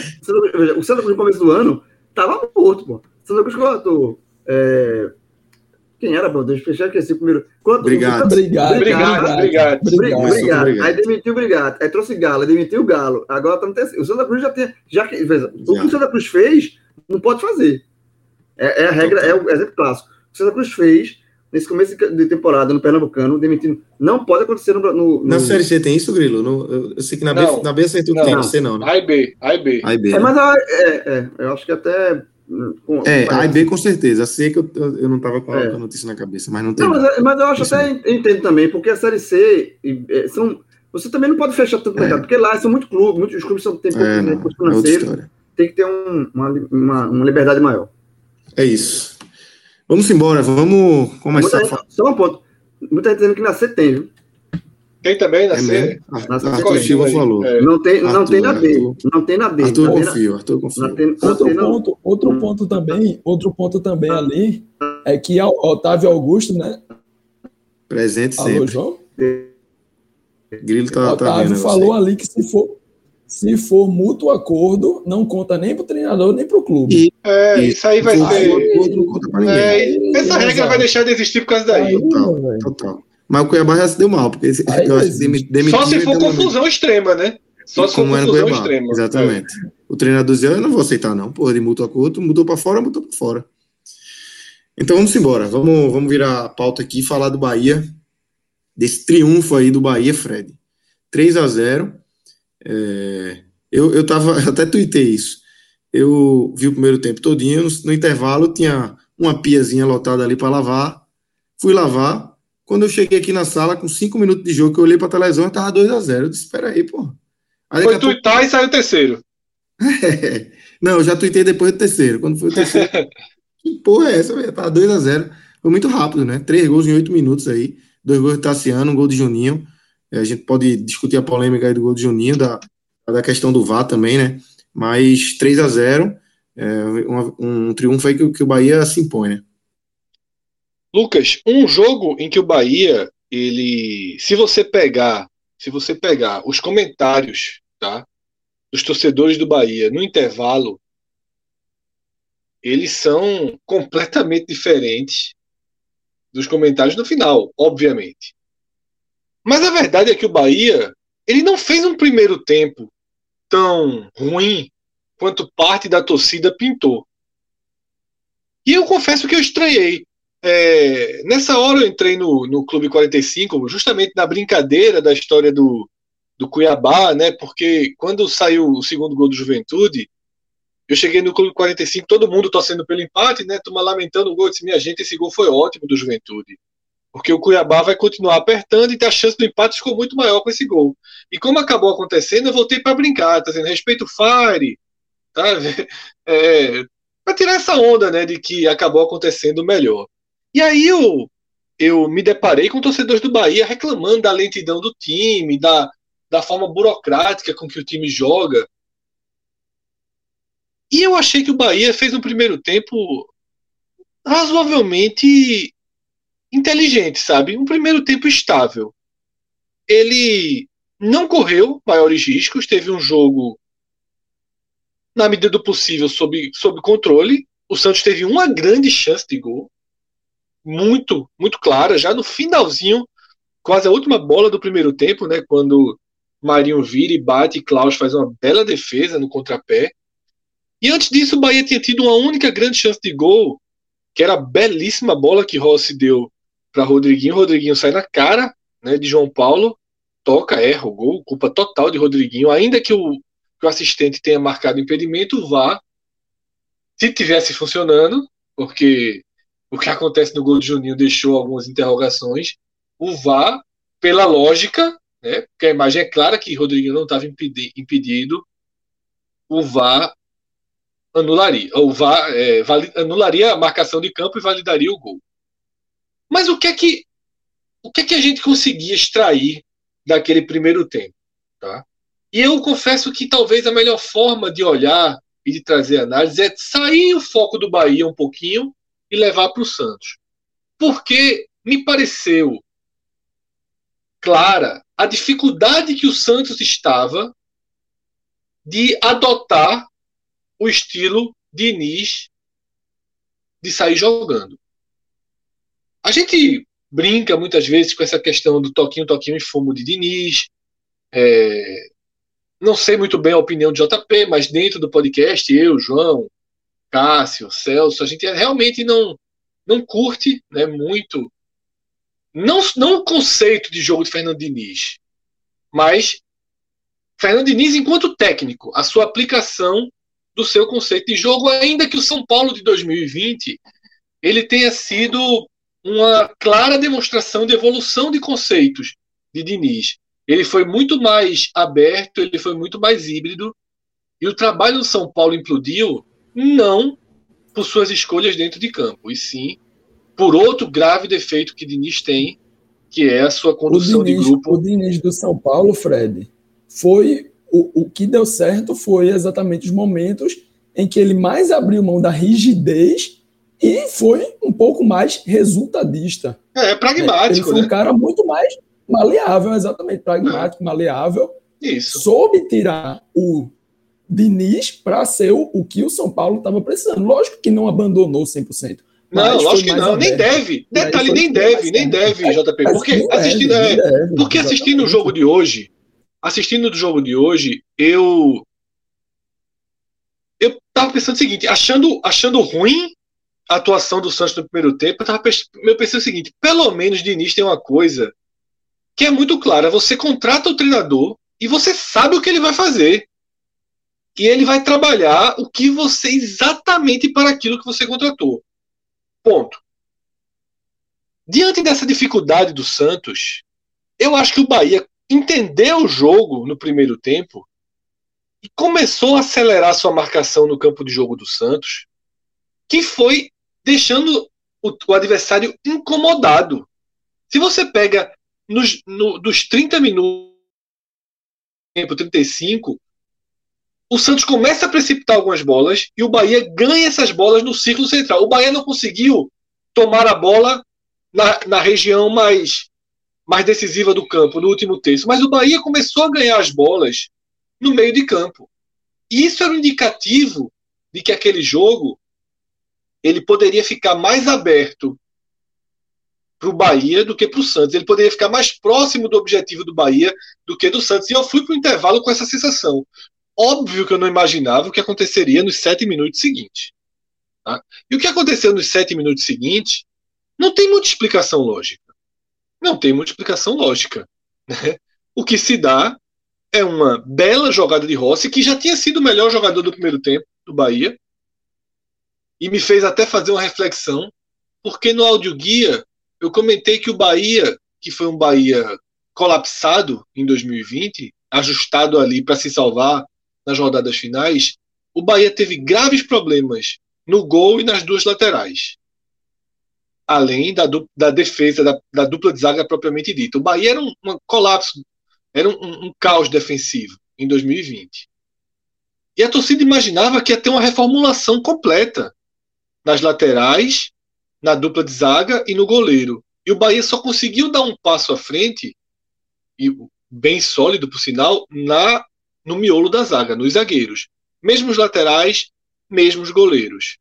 O Santa Cruz no começo do ano estava morto, pô. O Santa Cruz quanto. É... Quem era, meu Deus? Fechar que esse primeiro. Quanto, obrigado. Obrigado, obrigado, obrigado, obrigado, obrigado. Aí demitiu o Brigado. Aí trouxe Galo, aí demitiu o Galo. Agora tá no terceiro. O Santa Cruz já tem. Já, o que o Santa Cruz fez não pode fazer. É, é a regra, é o exemplo clássico. O Santa Cruz fez nesse começo de temporada no Pernambucano, demitindo. Não pode acontecer no. no, no... Na Série C tem isso, Grilo? No, eu sei que na B, não, na B você tem, não, não. C não, né? A e B, A e B. A e B é, né? mas a, é, é, eu acho que até. Com, é, A e B com certeza. A C que eu, eu não estava com, é. a notícia na cabeça, mas não tem. Não, mas, mas, eu acho até, entendo também, porque a Série C é, são. Você também não pode fechar tanto é. mercado, porque lá são muito clubes, muitos os clubes são, têm pouco é, recurso financeiro, tem que ter um, uma, uma, uma liberdade maior. É isso. Vamos embora, vamos começar Muita a falar. Só um ponto. Muita gente dizendo que na C tem, viu? Tem também na é C? Arthur Silva falou. É. Não, tem, não tem na B. Não tem na B. Arthur confio, Arthur confio. Outro, ponto, outro ponto também, outro ponto também ali é que Otávio Augusto, né? Presente sempre. Alô, João? Grilo tá, tá Otávio tá falou ali que se for, se for mútuo acordo, não conta nem para o treinador nem para o clube. E, é, isso aí vai ser. É, essa regra vai deixar de existir por causa daí. Total, total. Mas o Cuiabá já se deu mal, porque esse, aí, demitiu, Só se for confusão extrema, né? Só se for confusão extrema. Exatamente. É. O treinador dizia: Eu não vou aceitar, não. Porra, de mútuo acordo, mudou para fora, mudou para fora. Então vamos embora. Vamos, vamos virar a pauta aqui e falar do Bahia, desse triunfo aí do Bahia, Fred. 3 a 0 é, eu, eu tava, até tuitei isso. Eu vi o primeiro tempo todinho, no, no intervalo tinha uma piazinha lotada ali para lavar. Fui lavar. Quando eu cheguei aqui na sala, com cinco minutos de jogo, eu olhei para a televisão, tava 2 a 0 Eu disse, espera aí, pô. Aí, foi tuitar pouco... e saiu o terceiro. É. Não, eu já tuitei depois do terceiro. Quando foi o terceiro. que porra é essa, velho? Tava 2 a 0 Foi muito rápido, né? Três gols em oito minutos aí. Dois gols de Tassiano, um gol de Juninho. É, a gente pode discutir a polêmica aí do gol de Juninho, da, da questão do VAR também, né? Mas 3 a 0 é, um, um, triunfo aí que, que o Bahia se impõe, né? Lucas, um jogo em que o Bahia, ele, se você pegar, se você pegar os comentários, tá, dos torcedores do Bahia no intervalo, eles são completamente diferentes dos comentários no final, obviamente. Mas a verdade é que o Bahia ele não fez um primeiro tempo tão ruim quanto parte da torcida pintou. E eu confesso que eu estranhei. é, nessa hora eu entrei no, no Clube 45, justamente na brincadeira da história do, do Cuiabá, né? Porque quando saiu o segundo gol do Juventude, eu cheguei no Clube 45, todo mundo torcendo pelo empate, né? Toma lamentando o gol. Eu disse, minha gente, esse gol foi ótimo do Juventude. Porque o Cuiabá vai continuar apertando e a chance do empate ficou muito maior com esse gol. E como acabou acontecendo, eu voltei para brincar, tá dizendo, respeito o Fire, tá? É, para tirar essa onda, né, de que acabou acontecendo melhor. E aí eu, eu me deparei com torcedores do Bahia reclamando da lentidão do time, da, da forma burocrática com que o time joga. E eu achei que o Bahia fez um primeiro tempo razoavelmente inteligente, sabe? Um primeiro tempo estável. Ele não correu maiores riscos, teve um jogo na medida do possível sob, sob controle. O Santos teve uma grande chance de gol, muito, muito clara, já no finalzinho, quase a última bola do primeiro tempo, né? Quando Marinho vira e bate e Klaus faz uma bela defesa no contrapé. E antes disso, o Bahia tinha tido uma única grande chance de gol, que era a belíssima bola que Rossi deu para Rodriguinho. Rodriguinho sai na cara né, de João Paulo, toca, erra o gol, culpa total de Rodriguinho, ainda que o, que o assistente tenha marcado impedimento, vá. Se tivesse funcionando, porque o que acontece no gol de Juninho deixou algumas interrogações, o VAR, pela lógica, né, porque a imagem é clara que Rodriguinho não estava impedi impedido, o VAR anularia, o VAR é, anularia a marcação de campo e validaria o gol. Mas o que é que o que é que a gente conseguia extrair daquele primeiro tempo, tá? E eu confesso que talvez a melhor forma de olhar e de trazer análise é sair o foco do Bahia um pouquinho e levar para o Santos. Porque me pareceu clara a dificuldade que o Santos estava de adotar o estilo Diniz de sair jogando. A gente brinca muitas vezes com essa questão do toquinho, toquinho e fumo de Diniz. É, não sei muito bem a opinião de JP, mas dentro do podcast, eu, João, Cássio, Celso, a gente realmente não, não curte né, muito. Não, não o conceito de jogo de Fernando Diniz, mas Fernando Diniz enquanto técnico, a sua aplicação do seu conceito de jogo, ainda que o São Paulo de 2020 ele tenha sido uma clara demonstração de evolução de conceitos de Diniz. Ele foi muito mais aberto, ele foi muito mais híbrido, e o trabalho do São Paulo implodiu não por suas escolhas dentro de campo, e sim por outro grave defeito que Diniz tem, que é a sua condução Diniz, de grupo. O Diniz do São Paulo, Fred, foi o, o que deu certo foi exatamente os momentos em que ele mais abriu mão da rigidez e foi um pouco mais resultadista. É, é pragmático. Ele foi né? um cara muito mais maleável, exatamente, pragmático, é. maleável. Isso. Soube tirar o Diniz para ser o, o, que o São Paulo estava precisando. Lógico que não abandonou 100%. Não, lógico que não, aberto. nem deve. Detalhe, nem deve, nem deve, JP. Porque assistindo, é, deve, porque assistindo o jogo de hoje, assistindo o jogo de hoje, eu eu tava pensando o seguinte, achando, achando ruim a atuação do Santos no primeiro tempo, eu, tava, eu pensei o seguinte: pelo menos Diniz tem uma coisa que é muito clara. Você contrata o treinador e você sabe o que ele vai fazer. E ele vai trabalhar o que você exatamente para aquilo que você contratou. Ponto. Diante dessa dificuldade do Santos, eu acho que o Bahia entendeu o jogo no primeiro tempo e começou a acelerar sua marcação no campo de jogo do Santos, que foi deixando o, o adversário incomodado. Se você pega nos, no, dos 30 minutos, tempo 35, o Santos começa a precipitar algumas bolas e o Bahia ganha essas bolas no círculo central. O Bahia não conseguiu tomar a bola na, na região mais, mais decisiva do campo, no último terço, mas o Bahia começou a ganhar as bolas no meio de campo. E isso era um indicativo de que aquele jogo ele poderia ficar mais aberto para o Bahia do que para o Santos. Ele poderia ficar mais próximo do objetivo do Bahia do que do Santos. E eu fui para o intervalo com essa sensação. Óbvio que eu não imaginava o que aconteceria nos sete minutos seguintes. Tá? E o que aconteceu nos sete minutos seguintes Não tem muita explicação lógica. Não tem muita explicação lógica. Né? O que se dá é uma bela jogada de Rossi, que já tinha sido o melhor jogador do primeiro tempo do Bahia, e me fez até fazer uma reflexão, porque no áudio guia eu comentei que o Bahia, que foi um Bahia colapsado em 2020, ajustado ali para se salvar nas rodadas finais, o Bahia teve graves problemas no gol e nas duas laterais. Além da, da defesa, da, da, dupla de zaga propriamente dita. O Bahia era um, um colapso, era um, um caos defensivo em 2020. E a torcida imaginava que ia ter uma reformulação completa nas laterais, na dupla de zaga e no goleiro. E o Bahia só conseguiu dar um passo à frente, e bem sólido, por sinal, na no miolo da zaga, nos zagueiros. Mesmo os laterais, mesmo os goleiros.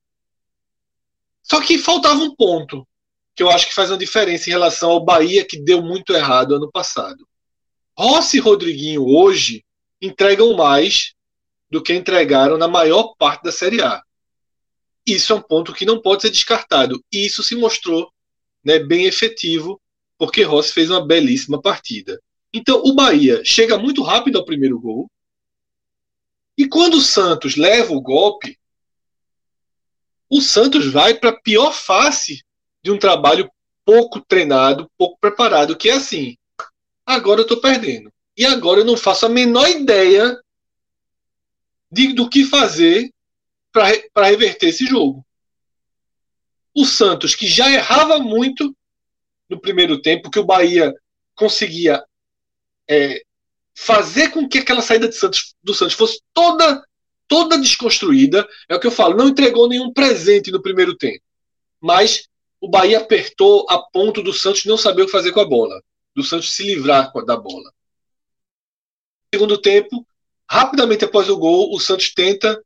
Só que faltava um ponto, que eu acho que faz uma diferença em relação ao Bahia, que deu muito errado ano passado. Rossi e Rodriguinho hoje entregam mais do que entregaram na maior parte da Série A. Isso é um ponto que não pode ser descartado. E isso se mostrou né, bem efetivo, porque Rossi fez uma belíssima partida. Então o Bahia chega muito rápido ao primeiro gol. E quando o Santos leva o golpe, o Santos vai para a pior face de um trabalho pouco treinado, pouco preparado, que é assim: agora eu estou perdendo. E agora eu não faço a menor ideia de, do que fazer para reverter esse jogo. O Santos, que já errava muito no primeiro tempo, que o Bahia conseguia é, fazer com que aquela saída Santos, do Santos fosse toda toda desconstruída, é o que eu falo, não entregou nenhum presente no primeiro tempo. Mas o Bahia apertou a ponto do Santos não saber o que fazer com a bola, do Santos se livrar da bola. Segundo tempo, rapidamente após o gol, o Santos tenta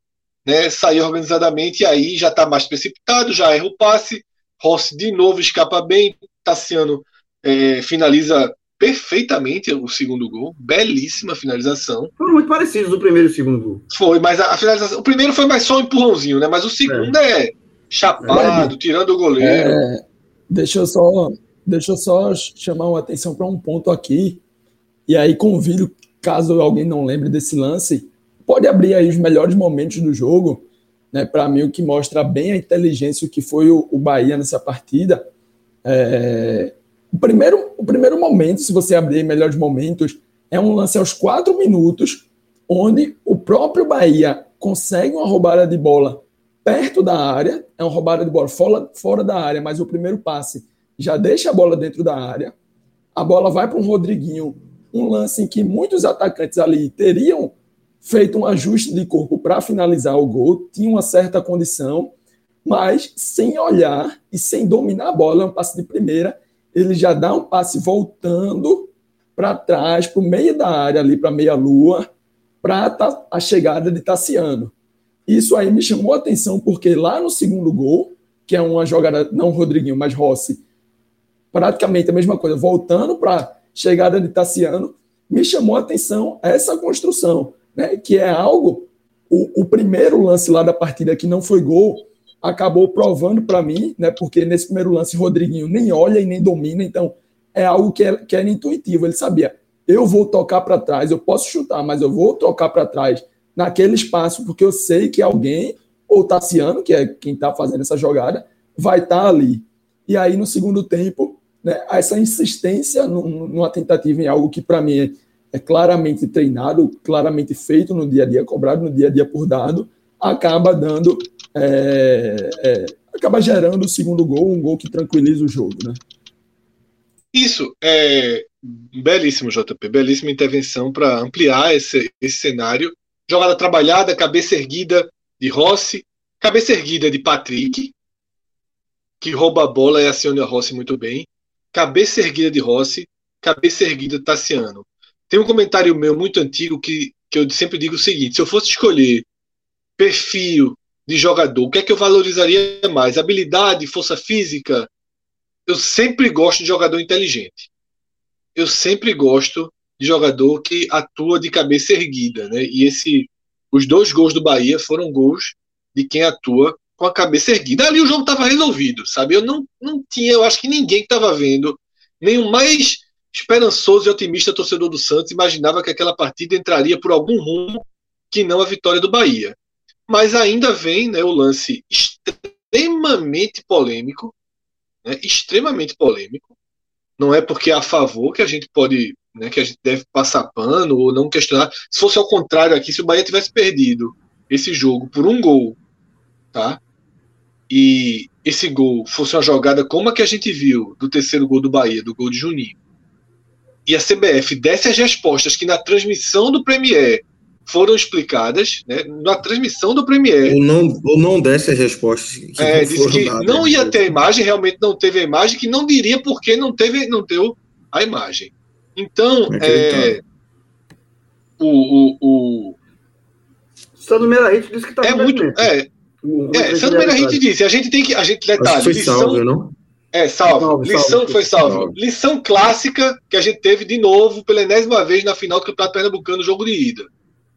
né, sair organizadamente e aí já está mais precipitado, já erra o passe, Rossi de novo escapa bem, Tassiano é, finaliza perfeitamente o segundo gol, belíssima finalização. Foram muito parecidos o primeiro e o segundo gol. Foi, mas a, a finalização, o primeiro foi mais só um empurrãozinho, né? Mas o segundo é, é chapado, é. tirando o goleiro. É, deixa eu só, deixa eu só chamar a atenção para um ponto aqui. E aí convido, caso alguém não lembre desse lance, pode abrir aí os melhores momentos do jogo, né? Para mim o que mostra bem a inteligência o que foi o, o Bahia nessa partida. É, o primeiro, o primeiro momento, se você abrir melhores momentos, é um lance aos quatro minutos, onde o próprio Bahia consegue uma roubada de bola perto da área, é uma roubada de bola fora, fora da área, mas o primeiro passe já deixa a bola dentro da área. A bola vai para um Rodriguinho, um lance em que muitos atacantes ali teriam feito um ajuste de corpo para finalizar o gol, tinha uma certa condição, mas sem olhar e sem dominar a bola, é um passe de primeira, ele já dá um passe voltando para trás, para o meio da área, ali para meia-lua, para a chegada de Tassiano. Isso aí me chamou a atenção, porque lá no segundo gol, que é uma jogada, não Rodriguinho, mas Rossi, praticamente a mesma coisa, voltando para a chegada de Tassiano, me chamou a atenção essa construção, né, que é algo, o, o primeiro lance lá da partida que não foi gol, acabou provando para mim, né? Porque nesse primeiro lance, Rodriguinho nem olha e nem domina, então é algo que, é, que era intuitivo. Ele sabia, eu vou tocar para trás, eu posso chutar, mas eu vou tocar para trás naquele espaço, porque eu sei que alguém, ou Tassiano, que é quem está fazendo essa jogada, vai estar tá ali. E aí, no segundo tempo, né, essa insistência numa tentativa em algo que, para mim, é, claramente treinado, claramente feito no dia a dia, cobrado no dia a dia por dado, acaba dando é, é, acaba gerando o segundo gol, um gol que tranquiliza o jogo, né? Isso, é belíssimo, JP, belíssima intervenção para ampliar esse, esse cenário. Jogada trabalhada, cabeça erguida de Rossi, cabeça erguida de Patrick, que rouba a bola e aciona a Rossi muito bem. Cabeça erguida de Rossi, cabeça erguida de Tassiano. Tem um comentário meu muito antigo que, que eu sempre digo o seguinte: se eu fosse escolher perfil de jogador, o que é que eu valorizaria mais? Habilidade, força física? Eu sempre gosto de jogador inteligente. Eu sempre gosto de jogador que atua de cabeça erguida, né? E esse, os dois gols do Bahia foram gols de quem atua com a cabeça erguida. Ali o jogo estava resolvido, sabe? Eu não, não tinha, eu acho que ninguém estava vendo, nem o mais esperançoso e otimista torcedor do Santos imaginava que aquela partida entraria por algum rumo que não a vitória do Bahia. Mas ainda vem né, o lance extremamente polêmico, né, extremamente polêmico. Não é porque é a favor que a gente pode, né, que a gente deve passar pano ou não questionar. Se fosse ao contrário aqui, se o Bahia tivesse perdido esse jogo por um gol, tá? E esse gol fosse uma jogada como a que a gente viu do terceiro gol do Bahia, do gol de Juninho, e a CBF desse as respostas que na transmissão do Premier foram explicadas, né, na transmissão do Premier. Ou não, ou não desse as respostas. Que é, disse que dadas, não ia ter a imagem, realmente não teve a imagem, que não diria por que não teve, não deu a imagem. Então, é, o, o, o Sandro Meirahit disse que está é muito, é, é, Sandro Meirahit disse, a gente tem que, a gente detalhe, foi lição, salvo, não? É, salvo. salve lição foi salvo. Salve. Lição clássica que a gente teve de novo pela enésima vez na final do Campeonato Pernambucano, jogo de ida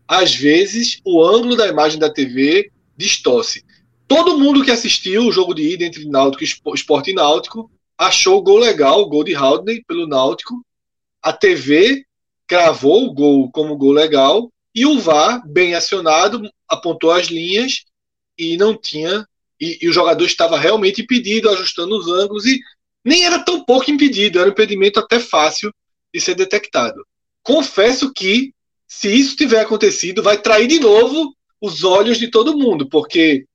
às vezes o ângulo da imagem da TV distorce. Todo mundo que assistiu o jogo de ida entre Náutico e Esporte e Náutico achou o gol legal, o gol de Haldney pelo Náutico. A TV cravou o gol como gol legal e o VAR, bem acionado, apontou as linhas e não tinha. E, e o jogador estava realmente impedido, ajustando os ângulos, e nem era tão pouco impedido, era um impedimento até fácil de ser detectado. Confesso que se isso tiver acontecido, vai trair de novo os olhos de todo mundo, porque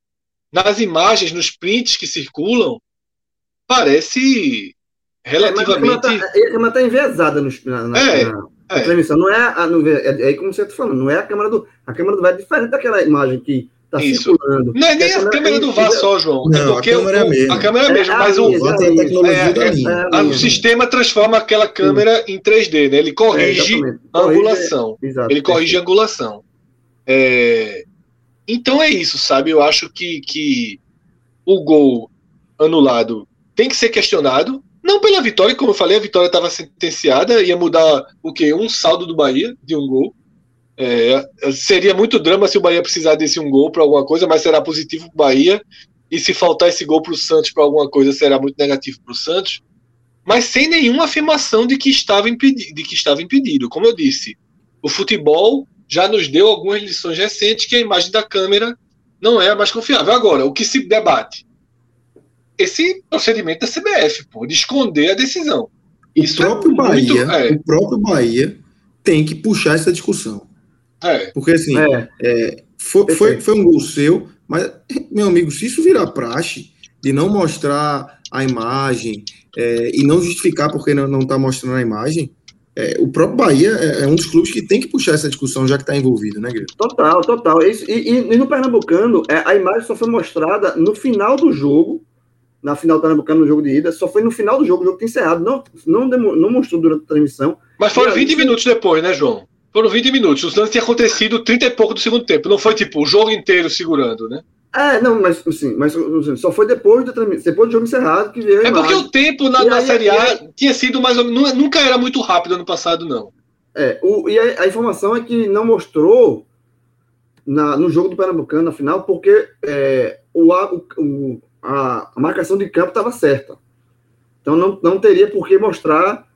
nas imagens, nos prints que circulam, parece relativamente. É, a câmera está tá enviesada no, na, na, é, na, é. transmissão. Não é, a, no, é, é como você está falando, não é a câmera do. A câmera do VAR é diferente daquela imagem que está circulando. Não é nem a, a câmera do VAR só, João. Não, é porque a câmera é mesmo. A câmera é mesmo, mas o, é, o sistema transforma aquela câmera Sim. em 3D, né? Ele corrige a angulação. Exato, Ele corrige a angulação. Então é isso, sabe? Eu acho que, que o gol anulado tem que ser questionado. Não pela vitória, como eu falei, a vitória estava sentenciada, ia mudar o quê? Um saldo do Bahia de um gol. É, seria muito drama se o Bahia precisar desse um gol para alguma coisa, mas será positivo para o Bahia. E se faltar esse gol para o Santos para alguma coisa, será muito negativo para o Santos. Mas sem nenhuma afirmação de que, estava impedido, de que estava impedido. Como eu disse, o futebol já nos deu algumas lições recentes que a imagem da câmera não é a mais confiável. Agora, o que se debate? Esse procedimento da CBF, pô, de esconder a decisão. O Isso próprio é Bahia, muito, é. o próprio Bahia tem que puxar essa discussão. É. Porque assim, é. É, foi, foi, foi um gol seu, mas, meu amigo, se isso virar praxe de não mostrar a imagem é, e não justificar porque não está mostrando a imagem, é, o próprio Bahia é, é, um dos clubes que tem que puxar essa discussão, já que está envolvido, né, Guilherme? Total, total. E, e, e no Pernambucano, é, a imagem só foi mostrada no final do jogo, na final do Pernambucano, no jogo de ida, só foi no final do jogo, o jogo tem encerrado, não, não, não mostrou durante a transmissão. Mas foram 20 minutos depois, né, João? Foram 20 minutos. O lance tinha acontecido 30 e pouco do segundo tempo. Não foi tipo o jogo inteiro segurando, né? É, não, mas assim, mas assim, só foi depois do, depois do jogo encerrado que veio. É porque o tempo na, na aí, Série A aí, tinha sido mais ou menos. Nunca era muito rápido ano passado, não. É, o, e a, a informação é que não mostrou na, no jogo do Pernambucano, na final, porque é, o, a, o, a, a marcação de campo estava certa. Então não, não teria por que mostrar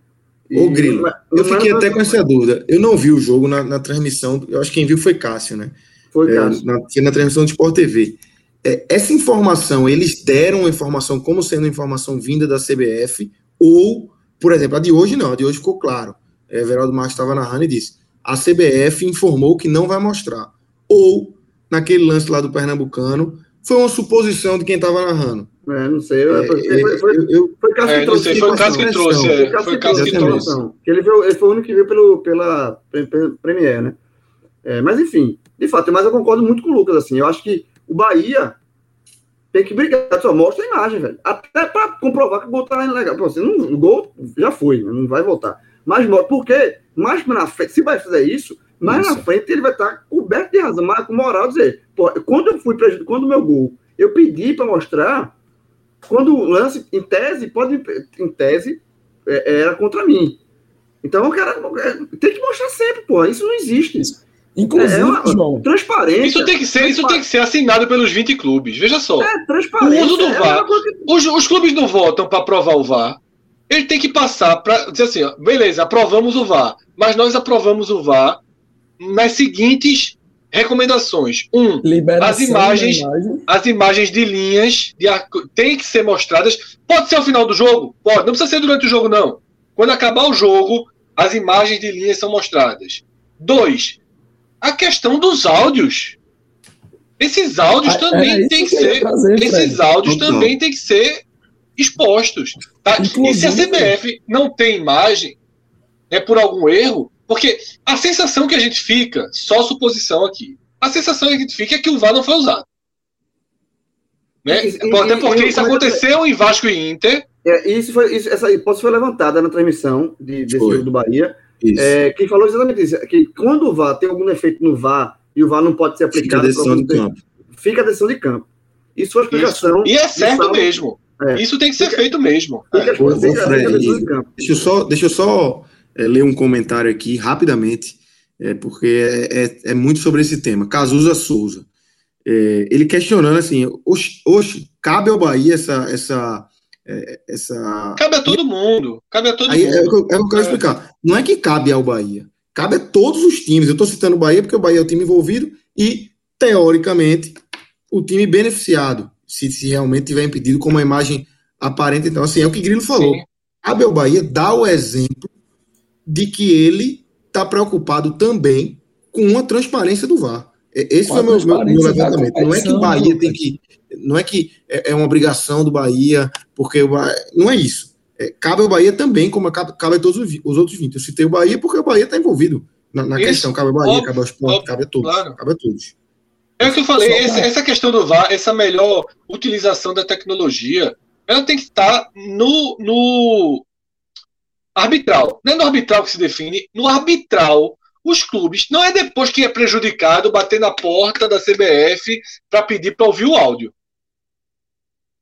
Ô, Grilo, eu fiquei até com essa dúvida. Eu não vi o jogo na, na transmissão, eu acho que quem viu foi Cássio, né? Foi é, Cássio. É, na, na transmissão do Sport TV. É, essa informação, eles deram a informação como sendo informação vinda da CBF, ou, por exemplo, a de hoje não, a de hoje ficou claro. É, Veraldo Marques estava narrando e disse: a CBF informou que não vai mostrar. Ou, naquele lance lá do Pernambucano, foi uma suposição de quem estava narrando. É, não sei. É, foi, foi, foi, foi, Cássio é, que trouxe. Foi o Cássio que trouxe. É, foi o Cássio que trouxe. Ele, viu, ele foi o único que viu pelo, pela Premier, né? É, mas enfim, de fato, mas eu concordo muito com o Lucas, assim. Eu acho que o Bahia tem que brigar. Só mostra a imagem, velho. Até para comprovar que o gol tá legal. Pô, assim, não, o gol já foi, não vai voltar. Mas por quê? Mais na frente, se vai fazer isso, mais isso. na frente ele vai estar coberto de razão, mas com moral dizer, pô, quando eu fui prejudicado, quando o meu gol, eu pedi para mostrar quando o lance, em tese, pode, em tese, é, era contra mim. Então, o cara é, tem que mostrar sempre, pô. Isso não existe. Inclusive, é uma, João, transparência. Isso tem que ser, isso tem que ser assinado pelos 20 clubes. Veja só. É, transparência. O uso do é VAR. É os, os clubes não votam para aprovar o VAR. Ele tem que passar para dizer assim, ó, beleza, aprovamos o VAR, mas nós aprovamos o VAR nas seguintes recomendações. Um, as imagens, imagem. as imagens de linhas de, tem que ser mostradas. Pode ser ao final do jogo? Pode. Não precisa ser durante o jogo, não. Quando acabar o jogo, as imagens de linhas são mostradas. Dois, a questão dos áudios. Esses áudios ah, também é tem que, que ser. Trazer, esses áudios também tem que ser expostos. Tá? E se a CBF não tem imagem, é por algum erro, porque a sensação que a gente fica, só suposição aqui, a sensação que a gente fica é que o VAR não foi usado. Né? E, Até porque e, isso aconteceu em Vasco e Inter. É, isso foi, isso, essa hipótese foi levantada na transmissão de, desse foi. jogo do Bahia. É, quem falou exatamente isso, que quando o VAR tem algum defeito no VAR e o VAR não pode ser aplicado. Fica a decisão de campo. Fica a decisão de campo. Isso foi a explicação. Isso. E é certo mesmo. É. Isso tem que ser fica, feito mesmo. Fica, fica, Fred, deixa eu só, deixa eu só é, ler um comentário aqui rapidamente, é, porque é, é, é muito sobre esse tema. Cazuza Souza. É, ele questionando assim: oxe, oxe, cabe ao Bahia essa. essa é, essa... Cabe a todo mundo. Cabe a todo Aí, mundo. É, o que eu quero explicar. Não é que cabe ao Bahia. Cabe a todos os times. Eu estou citando o Bahia porque o Bahia é o time envolvido e, teoricamente, o time beneficiado, se, se realmente tiver impedido, como a imagem aparente. Então, assim, é o que Grilo falou. Sim. Cabe ao Bahia dar o exemplo de que ele está preocupado também com a transparência do VAR. Esse foi o meu, meu, meu levantamento. Não é que o Bahia tem que. Não é que é, é uma obrigação do Bahia, porque o Bahia, não é isso. É, cabe ao Bahia também, como cabe, cabe a todos os, os, outros 20. Eu citei o Bahia porque o Bahia está envolvido na, na questão. Cabe ao Bahia, óbvio, cabe ao esporte, cabe a todos. Claro. Cabe a todos. É o que eu falei, essa, essa, questão do VAR, essa melhor utilização da tecnologia, ela tem que estar no, no arbitral. Não é no arbitral que se define, no arbitral, os clubes, não é depois que é prejudicado bater na porta da CBF para pedir para ouvir o áudio.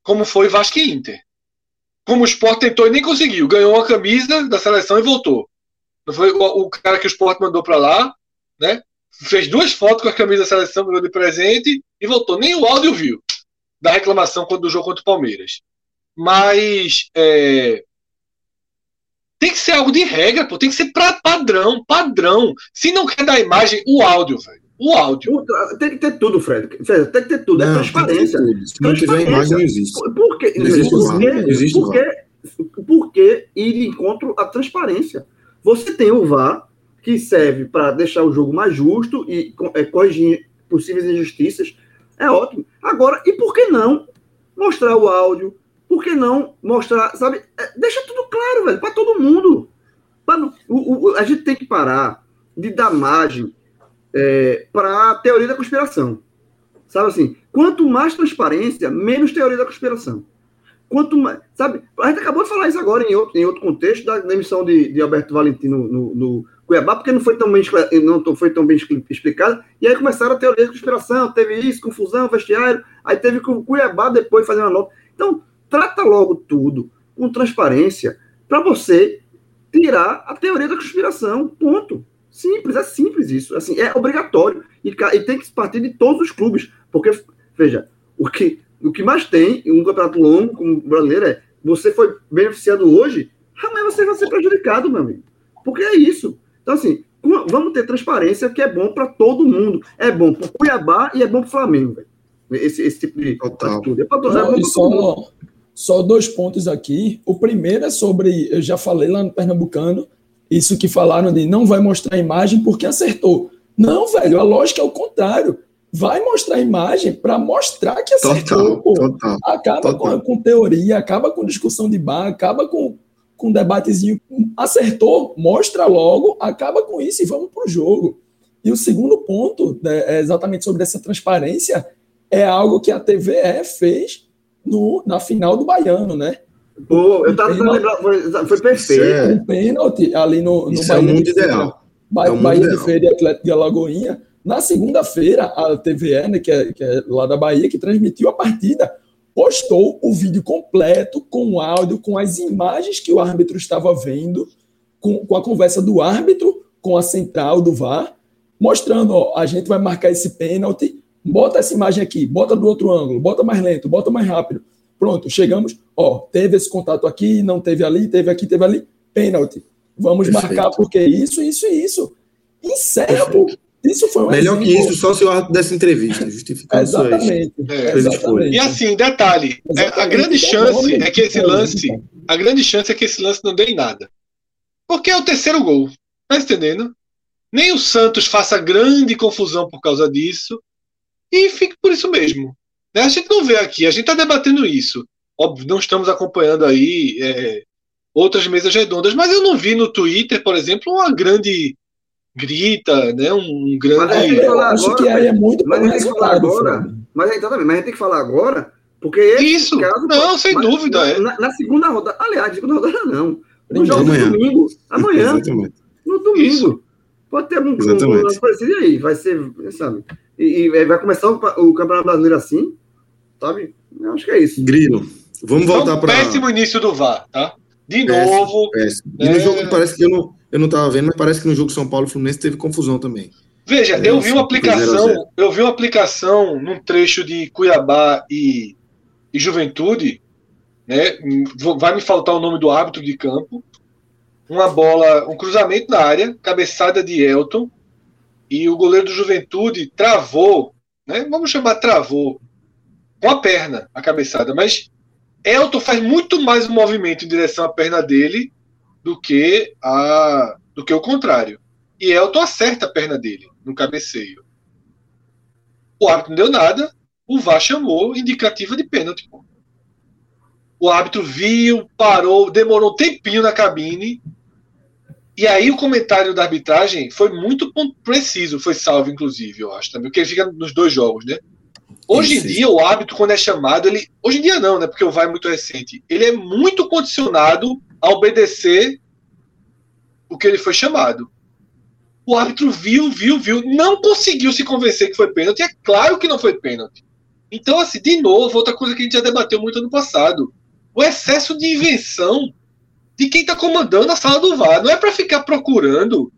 Como foi Vasco e Inter. Como o Sport tentou e nem conseguiu. Ganhou uma camisa da seleção e voltou. Não foi o, cara que o Sport mandou para lá, né? Fez duas fotos com a camisa da seleção, ganhou de presente e voltou. Nem o áudio viu da reclamação do jogo contra o Palmeiras. Mas é, tem que ser algo de regra, pô. Tem que ser pra padrão, padrão. Se não quer dar imagem, o áudio, velho. O áudio. Tem que ter tudo, Fred. Tem que ter tudo. É não, é transparência. Se não tiver imagem, não existe. Por quê? Não existe porque, não existe porque, porque ir de encontro à transparência. Você tem o VAR, que serve para deixar o jogo mais justo e é, corrigir possíveis injustiças. É ótimo. Agora, e por que não mostrar o áudio, por que não mostrar, sabe? É, deixa tudo claro, velho, para todo mundo. Pra, o, o, a gente tem que parar de dar margem é, para a teoria da conspiração. Sabe assim? Quanto mais transparência, menos teoria da conspiração. Quanto mais. Sabe? A gente acabou de falar isso agora em outro, em outro contexto da emissão de, de Alberto Valentino no, no, Cuiabá, porque não foi tão bem, não foi tão bem explicado. E aí começaram a teoria da conspiração, teve isso, confusão, vestiário. Aí teve o Cuiabá depois fazendo a nota. Então, trata logo tudo com transparência para você tirar a teoria da conspiração. Ponto. Simples, é simples isso. Assim, é obrigatório. E, e tem que partir de todos os clubes. Porque, veja, o que, o que mais tem em um campeonato longo como o brasileiro é você foi beneficiado hoje, amanhã você vai ser prejudicado, meu amigo. Porque é isso. Então, assim, vamos ter transparência que é bom para todo mundo. É bom para o Cuiabá e é bom para o Flamengo, velho. Esse, esse tipo de atitude. É para é só, só dois pontos aqui. O primeiro é sobre, eu já falei lá no Pernambucano, isso que falaram de não vai mostrar a imagem porque acertou. Não, velho, a lógica é o contrário. Vai mostrar a imagem para mostrar que acertou. Total, total, acaba total. Com, com, teoria, acaba com discussão de bar, acaba com, com debatezinho. Acertou, mostra logo, acaba com isso e vamos para o jogo. E o segundo ponto, né, é exatamente sobre essa transparência, é algo que a TVE fez no, na final do Baiano, né? Pô, eu tava tentando lembrar, foi, foi perfeito. É, um pênalti ali no, no Isso Bahia. É ideal. Bahia, é Bahia de Feira e Atlético de Alagoinha. Na segunda-feira, a TVE, né, que, é, que é lá da Bahia, que transmitiu a partida, postou o vídeo completo, com o áudio, com as imagens que o árbitro estava vendo, com, com a conversa do árbitro com a central do VAR, mostrando, ó, a gente vai marcar esse pênalti, bota essa imagem aqui, bota do outro ângulo, bota mais lento, bota mais rápido. Pronto, chegamos, ó, teve esse contato aqui, não teve ali, teve aqui, teve ali, pênalti. Vamos Perfeito. marcar porque isso, isso e isso. Encerra, pô. Isso foi um Melhor exemplo. que isso, só se o árbitro desse entrevista, justificando Exatamente. É. Exatamente. E assim, detalhe, Exatamente. a grande chance é que esse lance, a grande chance é que esse lance não dê em nada. Porque é o terceiro gol. Tá entendendo? Nem o Santos faça grande confusão por causa disso. E fique por isso mesmo. Né? A gente não vê aqui, a gente está debatendo isso. Óbvio, não estamos acompanhando aí é, outras mesas redondas, mas eu não vi no Twitter, por exemplo, uma grande grita, né? Um grande. Mas eu acho agora, que aí é muito mas a gente tem que falar agora. Mas, então, também, mas a gente tem que falar agora, porque isso. Caso, não, sem dúvida. Na, é. na, na, segunda rodada, aliás, segunda rodada não. No jogo amanhã. domingo, amanhã. Exatamente. No domingo. Isso. Pode ter um, um, parecido aí, vai ser, sabe? E, e, vai começar o, o Campeonato Brasileiro assim, sabe? Eu acho que é isso. Grilo. Vamos voltar para. Péssimo início do VAR, tá? De péssimo, novo. Péssimo. E é... no jogo parece que eu não, eu não tava vendo, mas parece que no jogo São Paulo Fluminense teve confusão também. Veja, é, eu vi uma aplicação, eu vi uma aplicação num trecho de Cuiabá e, e Juventude, né? Vai me faltar o nome do árbitro de campo. Uma bola, um cruzamento na área, cabeçada de Elton, e o goleiro do Juventude travou, né? Vamos chamar travou com a perna a cabeçada, mas Elton faz muito mais um movimento em direção à perna dele do que a do que o contrário. E Elton acerta a perna dele no cabeceio. O árbitro não deu nada, o VAR chamou indicativa de pênalti. O árbitro viu, parou, demorou um tempinho na cabine. E aí o comentário da arbitragem foi muito preciso, foi salvo, inclusive, eu acho também, porque ele fica nos dois jogos, né? Hoje em dia, o árbitro, quando é chamado, ele. Hoje em dia não, né? Porque o VAR é muito recente. Ele é muito condicionado a obedecer o que ele foi chamado. O árbitro viu, viu, viu, não conseguiu se convencer que foi pênalti. É claro que não foi pênalti. Então, assim, de novo, outra coisa que a gente já debateu muito ano passado: o excesso de invenção de quem está comandando a sala do VAR. Não é para ficar procurando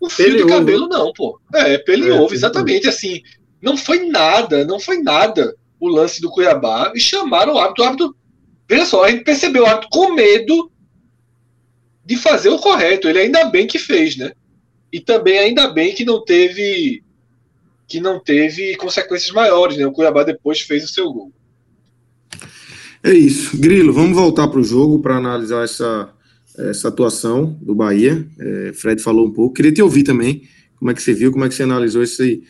o fio pele de cabelo, ovo. não, pô. É, pele é, ovo, exatamente. Assim, não foi nada, não foi nada o lance do Cuiabá e chamaram o árbitro. O árbitro, veja só, a gente percebeu o árbitro com medo de fazer o correto. Ele ainda bem que fez, né? E também ainda bem que não teve que não teve consequências maiores, né? O Cuiabá depois fez o seu gol. É isso. Grilo, vamos voltar para o jogo para analisar essa, essa atuação do Bahia. É, Fred falou um pouco. Queria te ouvir também como é que você viu, como é que você analisou esse,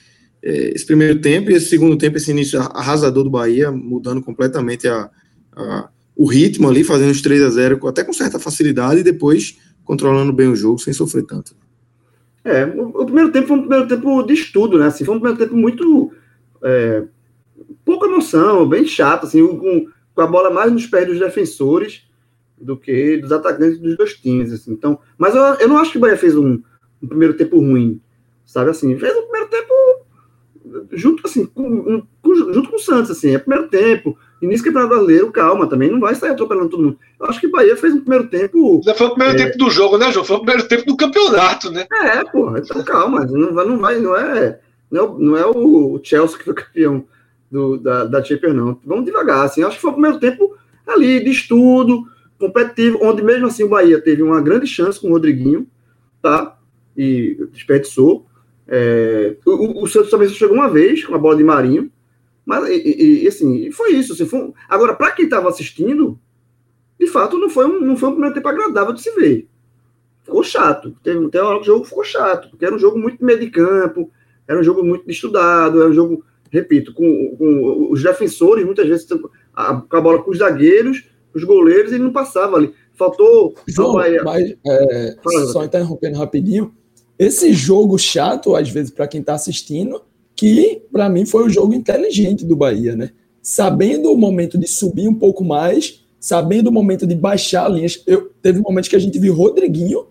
é, esse primeiro tempo e esse segundo tempo, esse início arrasador do Bahia, mudando completamente a, a o ritmo ali, fazendo os 3 a 0 até com certa facilidade e depois controlando bem o jogo sem sofrer tanto. É, o, o primeiro tempo foi um primeiro tempo de estudo, né? Assim, foi um primeiro tempo muito. É, pouca emoção, bem chato, assim, com, com a bola mais nos pés dos defensores do que dos atacantes dos dois times. Assim. Então, mas eu, eu não acho que o Bahia fez um, um primeiro tempo ruim, sabe? Assim, fez um primeiro tempo junto assim, com, com, junto com o Santos, assim, é primeiro tempo, início Campeonato Brasileiro, calma, também não vai sair atropelando todo mundo. Eu acho que o Bahia fez um primeiro tempo. Já foi o primeiro é... tempo do jogo, né, João? Foi o primeiro tempo do campeonato, né? É, porra, então calma, não vai, não vai, não é, não é, não é o Chelsea que foi campeão do, da, da Champions, não. Vamos devagar, assim, acho que foi o primeiro tempo ali, de estudo, competitivo, onde mesmo assim o Bahia teve uma grande chance com o Rodriguinho, tá? E desperdiçou. É, o, o, Santos também só chegou uma vez com a bola de Marinho, mas e, e assim, foi isso. Assim, foi um... Agora, para quem estava assistindo, de fato, não foi, um, não foi um primeiro tempo agradável de se ver. Ficou chato. Teve, uma hora que o jogo ficou chato, porque era um jogo muito meio de campo, era um jogo muito estudado, era um jogo, repito, com, com os defensores, muitas vezes a, com a bola com os zagueiros, os goleiros, ele não passava ali. Faltou. João, mas, é, só interrompendo rapidinho, esse jogo chato, às vezes, para quem está assistindo, que para mim foi o jogo inteligente do Bahia, né? Sabendo o momento de subir um pouco mais, sabendo o momento de baixar linhas. Eu, teve um momento que a gente viu Rodriguinho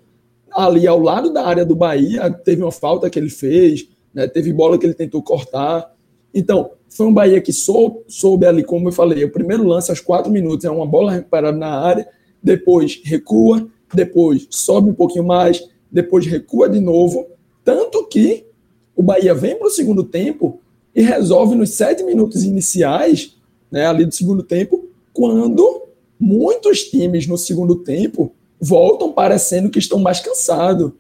ali ao lado da área do Bahia, teve uma falta que ele fez, né? teve bola que ele tentou cortar. Então, foi um Bahia que soube, soube ali, como eu falei, o primeiro lance aos quatro minutos é uma bola recuperada na área, depois recua, depois sobe um pouquinho mais, depois recua de novo. Tanto que o Bahia vem para o segundo tempo e resolve nos sete minutos iniciais, né, ali do segundo tempo, quando muitos times no segundo tempo voltam parecendo que estão mais cansados.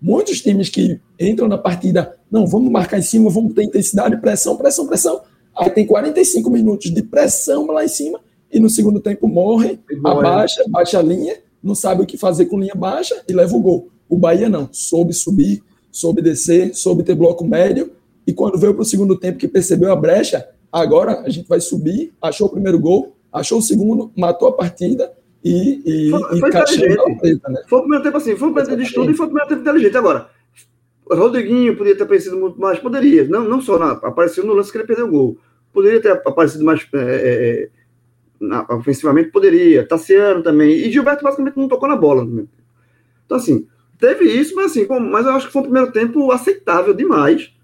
Muitos times que entram na partida, não, vamos marcar em cima, vamos ter intensidade, pressão, pressão, pressão. Aí tem 45 minutos de pressão lá em cima e no segundo tempo morre, abaixa, baixa a linha, não sabe o que fazer com linha baixa e leva o gol. O Bahia não, soube subir, soube descer, soube ter bloco médio e quando veio para o segundo tempo que percebeu a brecha, agora a gente vai subir, achou o primeiro gol, achou o segundo, matou a partida e, e, foi, foi inteligente. Preta, né? Foi o primeiro tempo assim, foi um primeiro tempo de estudo e foi o primeiro tempo inteligente. Agora, Rodriguinho podia ter aparecido muito mais, poderia, não, não só na, apareceu no lance que ele perdeu o gol, poderia ter aparecido mais é, é, é na, ofensivamente, poderia, Tassiano também, e Gilberto basicamente não tocou na bola. Então, assim, teve isso, mas assim, mas eu acho que foi um primeiro tempo aceitável demais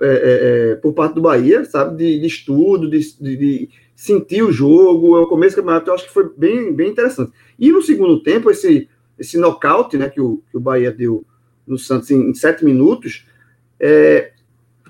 é, é, é, por parte do Bahia, sabe? De, de estudo, de, de, de, sentir o jogo. O começo do campeonato eu acho que foi bem, bem interessante. E no segundo tempo, esse, esse nocaute né, que, o, que o Bahia deu no Santos em, em sete minutos, é,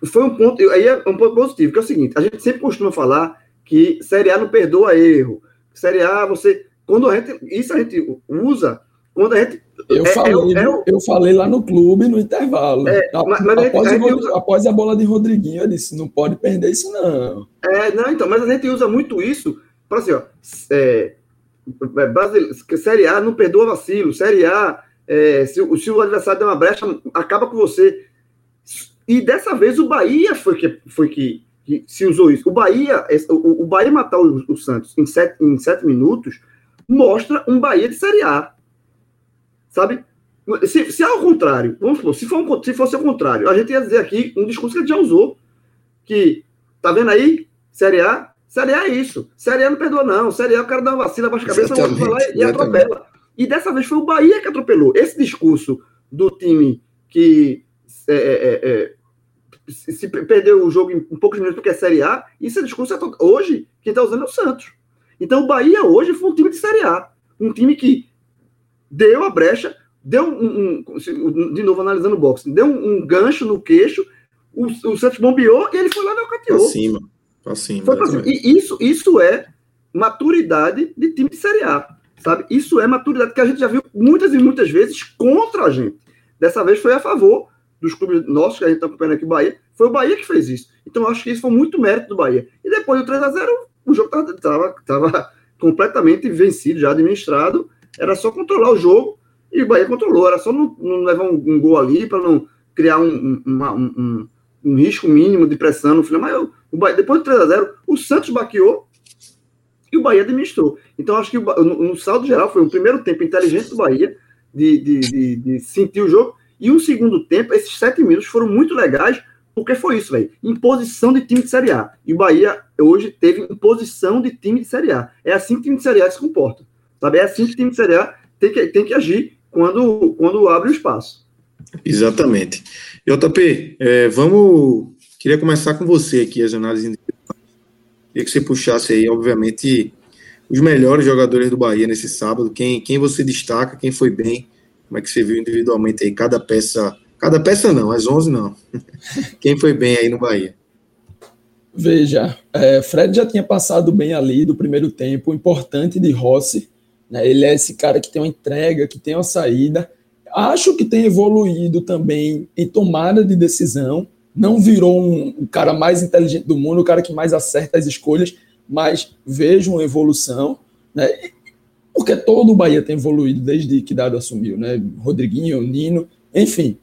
foi um ponto. Aí é um ponto positivo, que é o seguinte: a gente sempre costuma falar que Série A não perdoa erro. Série A, você. Quando a gente. Isso a gente usa quando a gente. Eu, é, falei, é, é, eu falei lá no clube, no intervalo. É, mas, mas após, a gente, a após, a bola de Rodriguinho, eu disse: não pode perder isso, não. É, não, então, mas a gente usa muito isso para assim, ó. É, é série A não perdoa vacilo. Série A, é, se, se, o adversário der uma brecha, acaba com você. E dessa vez o Bahia foi que, foi que, que se usou isso. O Bahia, o, o Bahia matar o, o Santos em sete, em sete minutos mostra um Bahia de Série A Sabe? Se, se é ao contrário, vamos supor, se, for um, se fosse ao contrário, a gente ia dizer aqui um discurso que a gente já usou, que, tá vendo aí? Série A, Série A é isso. Série A não perdoa, não. Série A o cara dá uma vacina, baixa a cabeça, vai lá e, e atropela. E dessa vez foi o Bahia que atropelou. Esse discurso do time que é, é, é, se, se perdeu o jogo em, em poucos minutos porque é Série A, isso é discurso é hoje quem está usando é o Santos. Então o Bahia hoje foi um time de Série A. Um time que deu a brecha, deu um, um de novo analisando o boxe, deu um, um gancho no queixo, o, o, Santos bombeou e ele foi lá e nocauteou. Pra cima, pra cima. Foi pra cima. E isso, isso é maturidade de time de Série A, sabe? Isso é maturidade que a gente já viu muitas e muitas vezes contra a gente. Dessa vez foi a favor dos clubes nossos que a gente está acompanhando aqui, Bahia. Foi o Bahia que fez isso. Então acho que isso foi muito mérito do Bahia. E depois do 3 a 0 o jogo estava completamente vencido, já administrado, era só controlar o jogo e o Bahia controlou. Era só não, não levar um, um, gol ali para não criar um, uma, um, um, risco mínimo de pressão no final. Mas eu, o Bahia, depois do 3x0, o Santos baqueou e o Bahia administrou. Então, acho que no, no saldo geral foi um primeiro tempo inteligente do Bahia de, de, de, de sentir o jogo. E um segundo tempo, esses sete minutos foram muito legais, porque foi isso, velho. Imposição de time de Série A. E o Bahia hoje teve imposição de time de Série A. É assim que o time de Série A se comporta. Sabe? É assim que o time de Série A tem que, tem que agir quando, quando abre o espaço. Exatamente. JP, é, vamos. Queria começar com você aqui, as análises Queria que você puxasse aí, obviamente, os melhores jogadores do Bahia nesse sábado. Quem, quem você destaca, quem foi bem, como é que você viu individualmente aí, cada peça. Cada peça não, as 11 não. quem foi bem aí no Bahia? Veja, é, Fred já tinha passado bem ali do primeiro tempo, o importante de Rossi né? Ele é esse cara que tem uma entrega, que tem uma saída. Acho que tem evoluído também em tomada de decisão. Não virou um, um cara mais inteligente do mundo, o cara que mais acerta as escolhas, mas vejo uma evolução. Né? Porque todo o Bahia tem evoluído desde que Dado assumiu, né? Rodriguinho, Nino, enfim.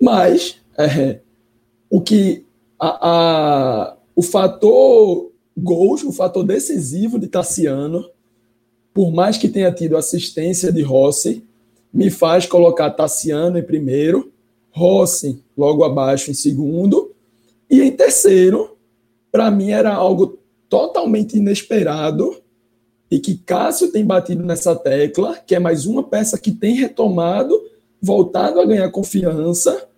Mas é, o que a, a, o fator gols, o fator decisivo de Tassiano por mais que tenha tido assistência de Rossi, me faz colocar Tassiano em primeiro, Rossi logo abaixo em segundo, e em terceiro, para mim era algo totalmente inesperado e que Cássio tem batido nessa tecla, que é mais uma peça que tem retomado, voltado a ganhar confiança,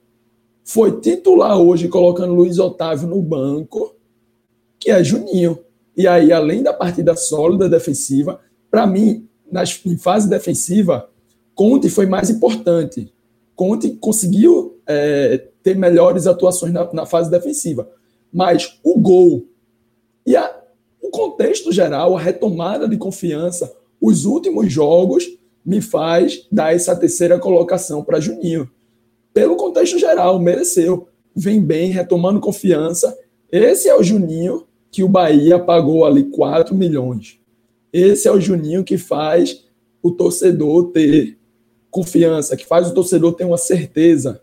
foi titular hoje colocando Luiz Otávio no banco, que é Juninho. E aí, além da partida sólida defensiva, para mim, nas, em fase defensiva, Conte foi mais importante. Conte conseguiu é, ter melhores atuações na, na fase defensiva. Mas o gol e a, o contexto geral, a retomada de confiança, os últimos jogos, me faz dar essa terceira colocação para Juninho. Pelo contexto geral, mereceu. Vem bem, retomando confiança. Esse é o Juninho que o Bahia pagou ali 4 milhões. Esse é o Juninho que faz o torcedor ter confiança, que faz o torcedor ter uma certeza,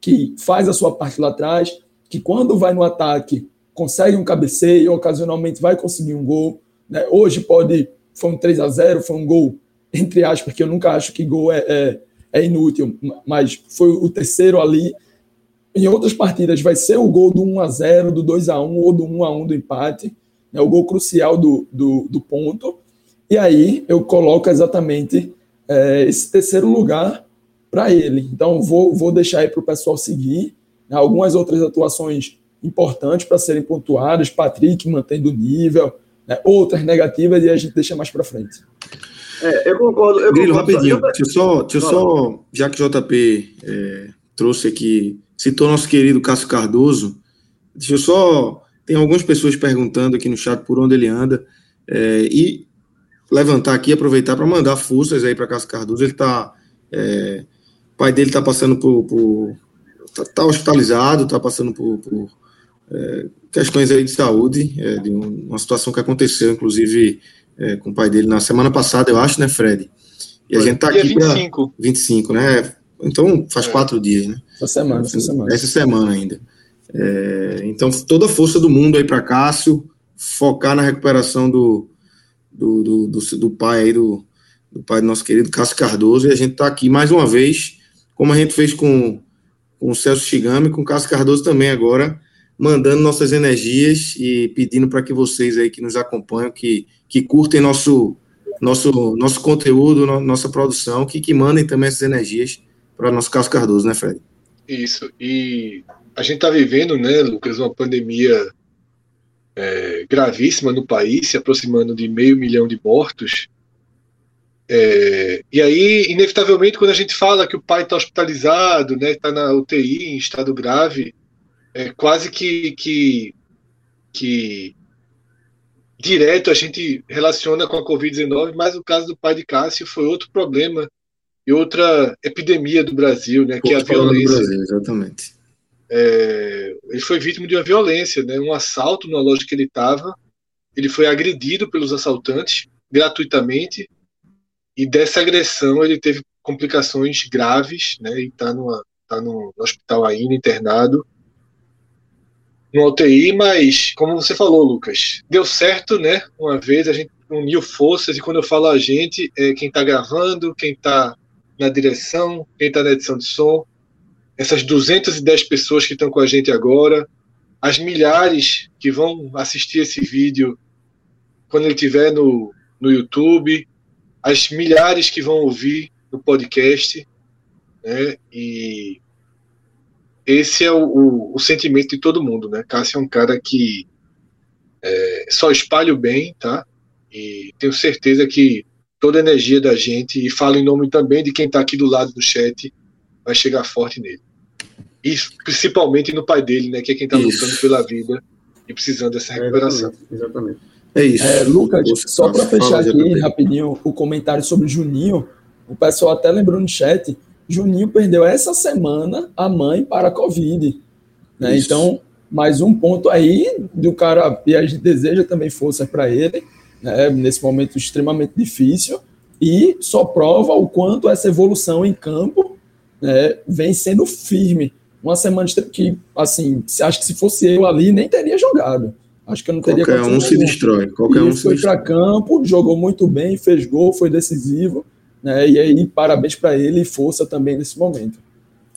que faz a sua parte lá atrás, que quando vai no ataque consegue um cabeceio, ocasionalmente vai conseguir um gol. Né? Hoje pode, foi um 3 a 0 foi um gol, entre aspas, porque eu nunca acho que gol é, é, é inútil, mas foi o terceiro ali. Em outras partidas vai ser o gol do 1 a 0 do 2 a 1 ou do 1 a 1 do empate, né? o gol crucial do, do, do ponto. E aí eu coloco exatamente é, esse terceiro lugar para ele. Então vou, vou deixar aí para o pessoal seguir. Né? Algumas outras atuações importantes para serem pontuadas, Patrick mantendo o nível, né? outras negativas e a gente deixa mais para frente. É, eu concordo. Eu Grilo, concordo, rapidinho, deixa eu só, deixa eu só, já que o JP é, trouxe aqui, citou nosso querido Cássio Cardoso, deixa eu só. Tem algumas pessoas perguntando aqui no chat por onde ele anda, é, e levantar aqui, aproveitar para mandar forças aí para Cássio Cardoso. Ele está. É, o pai dele está passando por. por tá, tá, hospitalizado, está passando por, por é, questões aí de saúde, é, de um, uma situação que aconteceu, inclusive, é, com o pai dele na semana passada, eu acho, né, Fred? E a gente está aqui para 25. 25, né? Então faz é. quatro dias, né? Essa semana, essa semana. Essa semana ainda. É, então, toda a força do mundo aí para Cássio, focar na recuperação do, do, do, do, do pai aí, do, do pai do nosso querido Cássio Cardoso, e a gente está aqui mais uma vez, como a gente fez com, com o Celso Chigami, com o Cássio Cardoso também agora, mandando nossas energias e pedindo para que vocês aí que nos acompanham, que, que curtem nosso, nosso, nosso conteúdo, no, nossa produção, que, que mandem também essas energias para o nosso Cássio Cardoso, né, Fred? Isso, e a gente está vivendo, né, Lucas, uma pandemia é, gravíssima no país, se aproximando de meio milhão de mortos. É, e aí, inevitavelmente, quando a gente fala que o pai está hospitalizado, né, está na UTI em estado grave, é quase que, que, que direto a gente relaciona com a Covid-19, mas o caso do pai de Cássio foi outro problema e outra epidemia do Brasil, né, que é a violência. Brasil, exatamente. É, ele foi vítima de uma violência, né, um assalto na loja que ele estava. Ele foi agredido pelos assaltantes gratuitamente. E dessa agressão ele teve complicações graves, né, e está tá no hospital ainda internado. No UTI, mas como você falou, Lucas, deu certo, né? Uma vez a gente uniu forças e quando eu falo a gente, é quem está gravando, quem está na direção, quem está na edição de som, essas 210 pessoas que estão com a gente agora, as milhares que vão assistir esse vídeo quando ele estiver no, no YouTube, as milhares que vão ouvir no podcast, né? E esse é o, o, o, sentimento de todo mundo, né? Cássio é um cara que é, só espalha o bem, tá? E tenho certeza que toda a energia da gente, e falo em nome também de quem está aqui do lado do chat, vai chegar forte nele. E principalmente no pai dele, né? Que é quem está lutando pela vida e precisando dessa recuperação. É, exatamente. É isso. É, Lucas, só para fechar aqui rapidinho o comentário sobre o Juninho, o pessoal até lembrou no chat Juninho perdeu essa semana a mãe para a Covid. Né? Então, mais um ponto aí do cara, e a gente deseja também força para ele, né? nesse momento extremamente difícil, e só prova o quanto essa evolução em campo né, vem sendo firme. Uma semana que, assim, acho que se fosse eu ali, nem teria jogado. Acho que eu não teria Qualquer um se destrói. Qualquer e um foi para campo, jogou muito bem, fez gol, foi decisivo. Né? E aí, parabéns para ele e força também nesse momento.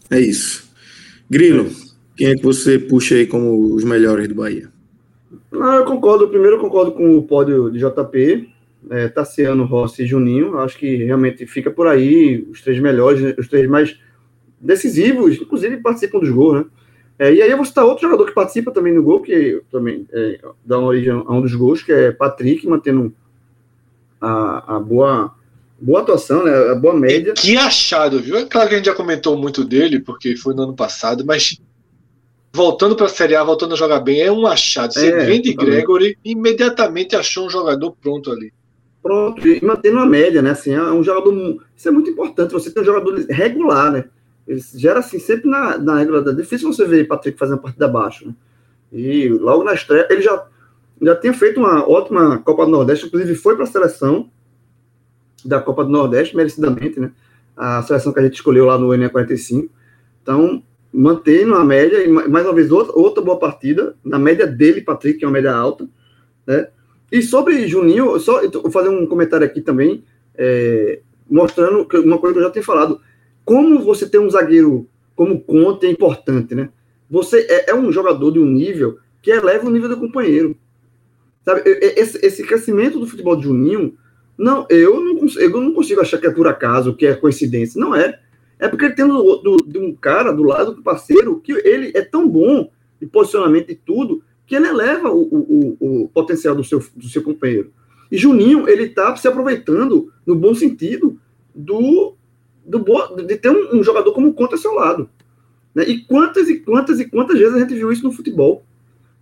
É isso. Grilo, quem é que você puxa aí como os melhores do Bahia? Ah, eu concordo. Primeiro, eu concordo com o pódio de JP, é, Tassiano, Rossi e Juninho. Acho que realmente fica por aí os três melhores, os três mais decisivos, inclusive participam dos gols, né? É, e aí eu vou citar outro jogador que participa também no gol, que também é, dá origem a um dos gols, que é Patrick, mantendo a, a boa boa atuação, né? A boa média. E que achado, viu? É claro que a gente já comentou muito dele, porque foi no ano passado, mas voltando para a Série A, voltando a jogar bem, é um achado. Você é, vende Gregory, imediatamente achou um jogador pronto ali. Pronto, e mantendo a média, né? Assim, é um jogador. Isso é muito importante. Você tem um jogador regular, né? Ele gera assim, sempre na, na regra. É difícil você ver Patrick fazendo partida abaixo, né? E logo na estreia, ele já, já tinha feito uma ótima Copa do Nordeste, inclusive foi para a seleção da Copa do Nordeste, merecidamente, né? A seleção que a gente escolheu lá no NE45. Então, mantendo a média, e mais uma vez, outra, outra boa partida, na média dele, Patrick, que é uma média alta, né? E sobre Juninho, só vou fazer um comentário aqui também, é, mostrando uma coisa que eu já tenho falado. Como você tem um zagueiro como Conte é importante, né? Você é, é um jogador de um nível que eleva o nível do companheiro. Sabe, esse, esse crescimento do futebol de Juninho, não, eu não, eu não consigo achar que é por acaso, que é coincidência. Não é. É porque ele tem do, do, de um cara do lado do parceiro que ele é tão bom de posicionamento e tudo, que ele eleva o, o, o, potencial do seu, do seu companheiro. E Juninho, ele está se aproveitando, no bom sentido, do, do de ter um, um jogador como Conta ao seu lado. Né? E quantas e quantas e quantas vezes a gente viu isso no futebol?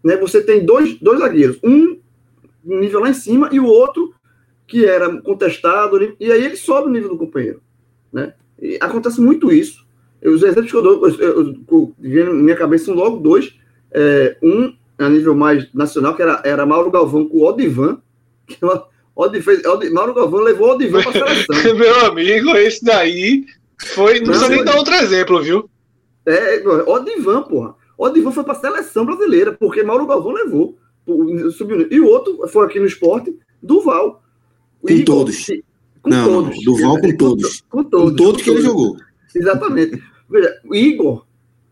Né? Você tem dois, dois zagueiros, um nível lá em cima e o outro que era contestado, e aí ele sobe o nível do companheiro. Né? E acontece muito isso. Eu, os exemplos que eu dou, eu, eu, na minha cabeça são logo dois. É, um a nível mais nacional, que era, era Mauro Galvão com o Odivan. Que Odi fez, Odi, Mauro Galvão levou o Odivan para a seleção. Meu amigo, esse daí foi. Não, precisa nem dar outro exemplo, viu? É, Odivan, porra. Odivan foi para a seleção brasileira, porque Mauro Galvão levou. Subiu. E o outro foi aqui no esporte, Duval. Com Igor, todos. Com não, todos. Não, Duval com todos. Com todos. Com todos que ele jogou. Exatamente. Veja, o Igor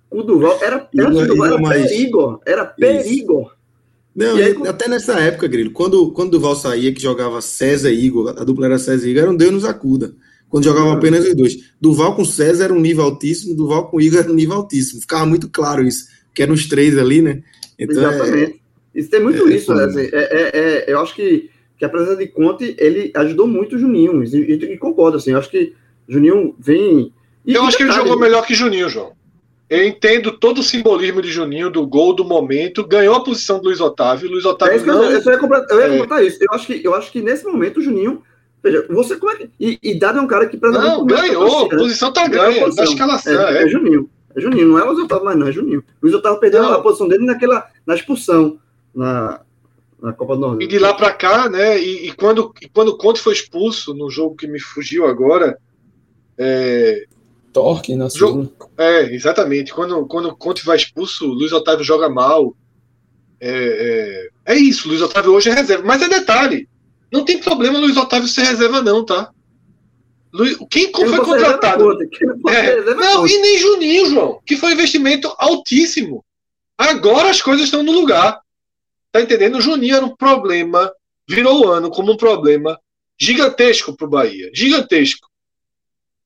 o Duval era, era, Igor, Duval, era mais... Perigor. Era Perigor. Não, aí, até nessa época, Grilo, quando, quando Duval saía, que jogava César e Igor, a dupla era César e Igor, era um Deus nos acuda. Quando jogavam apenas os dois. Duval com César era um nível altíssimo, Duval com Igor era um nível altíssimo. Ficava muito claro isso, que eram os três ali, né? Então, é- Exatamente. É, isso tem muito é, isso, né? Assim, é, é, é, eu acho que, que a presença de Conte, ele ajudou muito o Juninho, e, e, e concordo, assim, eu acho que Juninho vem... E, eu acho que ele jogou melhor que Juninho, João. Eu entendo todo o simbolismo de Juninho, do gol, do momento. Ganhou a posição do Luiz Otávio. Luiz Otávio é isso não... eu, ia completar, eu ia é. completar isso. Eu acho, que, eu acho que nesse momento o Juninho. Veja, você como é que. E, e Dado é um cara que Não, ganhou. A posição tá ganha. Na escalação. É, é. é, Juninho. É Juninho. Não é Luiz Otávio, mas não, é Juninho. Luiz Otávio perdeu não. a posição dele naquela, na expulsão. Na, na Copa do Nordeste. E de lá para cá, né? E, e, quando, e quando o Conte foi expulso no jogo que me fugiu agora, é, Torque na segunda. É, exatamente. Quando, quando o Conte vai expulso, o Luiz Otávio joga mal. É, é, é, isso, Luiz Otávio hoje é reserva. Mas é detalhe: não tem problema Luiz Otávio ser reserva, não, tá? Luiz, quem foi contratado? É, não, e nem Juninho, João, que foi um investimento altíssimo. Agora as coisas estão no lugar. Tá entendendo? O Juninho era um problema, virou o ano como um problema gigantesco para o Bahia. Gigantesco.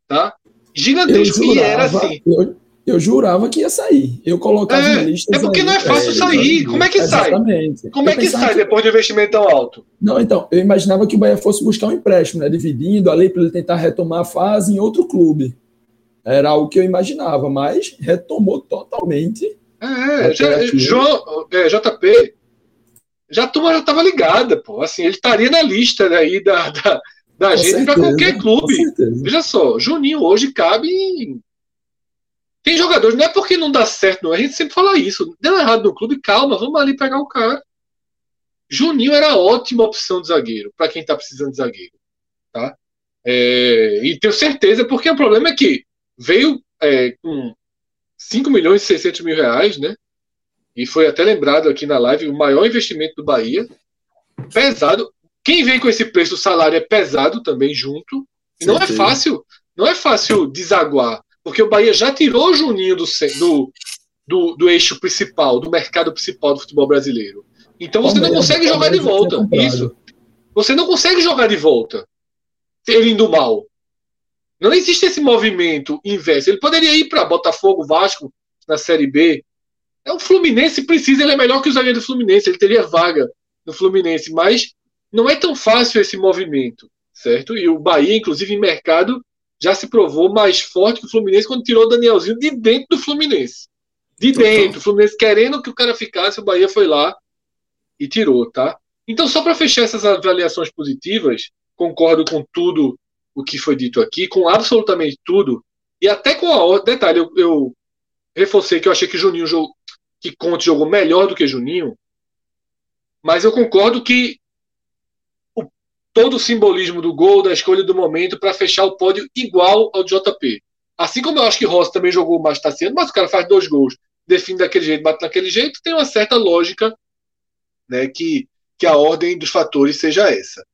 Tá? Gigantesco. Jurava, e era assim. Eu, eu, jurava que ia sair. Eu colocava é, listas. É porque aí, não é fácil é, sair. Como é que Exatamente. sai? Como eu é que sai que... depois de um investimento tão alto? Não, então, eu imaginava que o Bahia fosse buscar um empréstimo, né? Dividindo ali para ele tentar retomar a fase em outro clube. Era algo que eu imaginava, mas retomou totalmente. É, já, João, é, JP, já a turma já estava ligada, pô. Assim, ele estaria na lista aí da, da, da com gente para qualquer clube. Veja só, Juninho hoje cabe em... Tem jogadores, não é porque não dá certo, não. A gente sempre fala isso. Deu errado no clube, calma, vamos ali pegar o cara. Juninho era ótima opção de zagueiro, para quem está precisando de zagueiro. Tá? É, e tenho certeza, porque o problema é que veio é, com 5 milhões e 600 mil reais, né? E foi até lembrado aqui na live o maior investimento do Bahia. Pesado. Quem vem com esse preço, o salário é pesado também junto. E não é fácil, não é fácil desaguar, porque o Bahia já tirou o Juninho do, do, do, do eixo principal, do mercado principal do futebol brasileiro. Então você não consegue jogar de volta. Isso. Você não consegue jogar de volta. Ele indo mal. Não existe esse movimento inverso. Ele poderia ir para Botafogo, Vasco na Série B. É o Fluminense precisa, ele é melhor que o zagueiro do Fluminense, ele teria vaga no Fluminense, mas não é tão fácil esse movimento, certo? E o Bahia, inclusive, em mercado, já se provou mais forte que o Fluminense quando tirou o Danielzinho de dentro do Fluminense. De dentro, o Fluminense querendo que o cara ficasse, o Bahia foi lá e tirou, tá? Então, só para fechar essas avaliações positivas, concordo com tudo o que foi dito aqui, com absolutamente tudo, e até com a. Detalhe, eu, eu reforcei que eu achei que Juninho jogou, que Conte jogou melhor do que Juninho, mas eu concordo que todo o simbolismo do gol, da escolha do momento para fechar o pódio igual ao JP. Assim como eu acho que Rossi também jogou mais Tassiano, mas o cara faz dois gols, define daquele jeito, bate daquele jeito, tem uma certa lógica né, que, que a ordem dos fatores seja essa.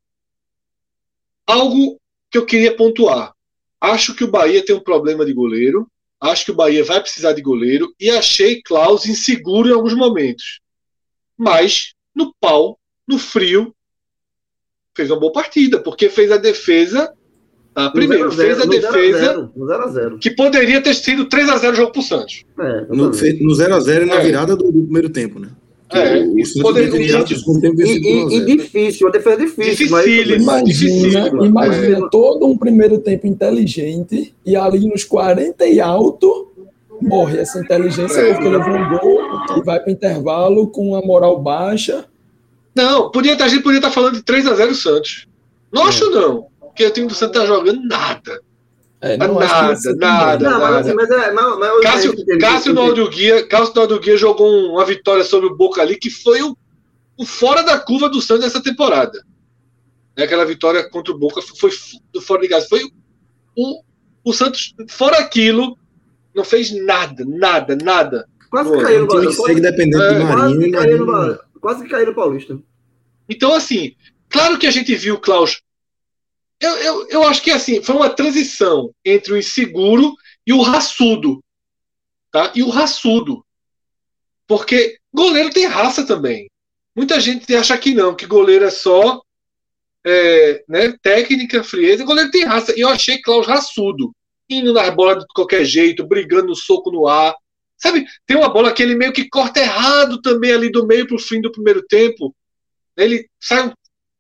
Algo que eu queria pontuar. Acho que o Bahia tem um problema de goleiro, acho que o Bahia vai precisar de goleiro e achei Klaus inseguro em alguns momentos. Mas no pau, no frio, fez uma boa partida, porque fez a defesa. Tá? Primeiro, zero, fez a defesa. No 0x0. Que poderia ter sido 3x0 o jogo pro Santos. É, no 0x0 na é. virada do, do, primeiro tempo, né? É, o poderia, e, e, e, difícil, uma defesa difícil. Difícil, mas, imagina, imagina é. todo um primeiro tempo inteligente e ali nos 40 e alto morre essa inteligência é. porque levou um gol e vai para intervalo com a moral baixa. Não, podia, a gente podia estar falando de 3 a 0 Santos. Não é. acho não, porque o time do Santos está jogando nada. É, nada, nada, nada, não, nada. Mas, é, mas, mas Cássio, Cássio, no áudio guia, Cássio no áudio guia jogou uma vitória sobre o Boca ali que foi o, o fora da curva do Santos nessa temporada. Né, aquela vitória contra o Boca foi, do fora de gás. Foi o, o Santos, fora aquilo, não fez nada, nada, nada. Quase que caiu no Paulista. Segue dependendo é, Marinho. Quase caiu no, quase que caiu no Paulista. Então, assim, claro que a gente viu o Klaus. Eu, eu, eu acho que assim, foi uma transição entre o inseguro e o raçudo. Tá? E o raçudo. Porque goleiro tem raça também. Muita gente acha que não, que goleiro é só é, né, técnica, frieza. Goleiro tem raça. E eu achei Klaus raçudo indo nas bolas de qualquer jeito, brigando no soco no ar. Sabe, tem uma bola que ele meio que corta errado também ali do meio para o fim do primeiro tempo. Ele sai,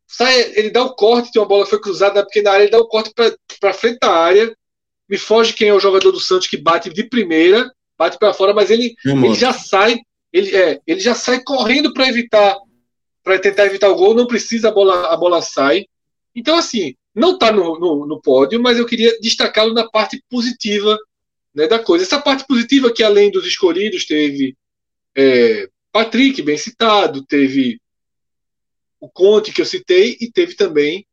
sai, ele dá o corte, tem uma bola que foi cruzada na pequena área, ele dá o corte para frente da área. Me foge quem é o jogador do Santos que bate de primeira, bate para fora, mas ele, ele já sai, ele, é, ele já sai correndo para evitar, para tentar evitar o gol, não precisa, a bola, a bola sai. Então, assim, não está no, no, no, pódio, mas eu queria destacá-lo na parte positiva né, da coisa. Essa parte positiva que, além dos escolhidos, teve é, Patrick, bem citado, teve o Conte, que eu citei, e teve também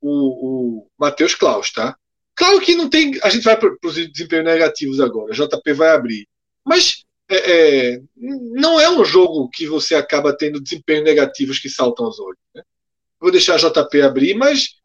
o, o Matheus Klaus, tá? Claro que não tem. A gente vai para os desempenhos negativos agora, o JP vai abrir. Mas é, é, não é um jogo que você acaba tendo desempenhos negativos que saltam aos olhos. Né? Vou deixar a JP abrir, mas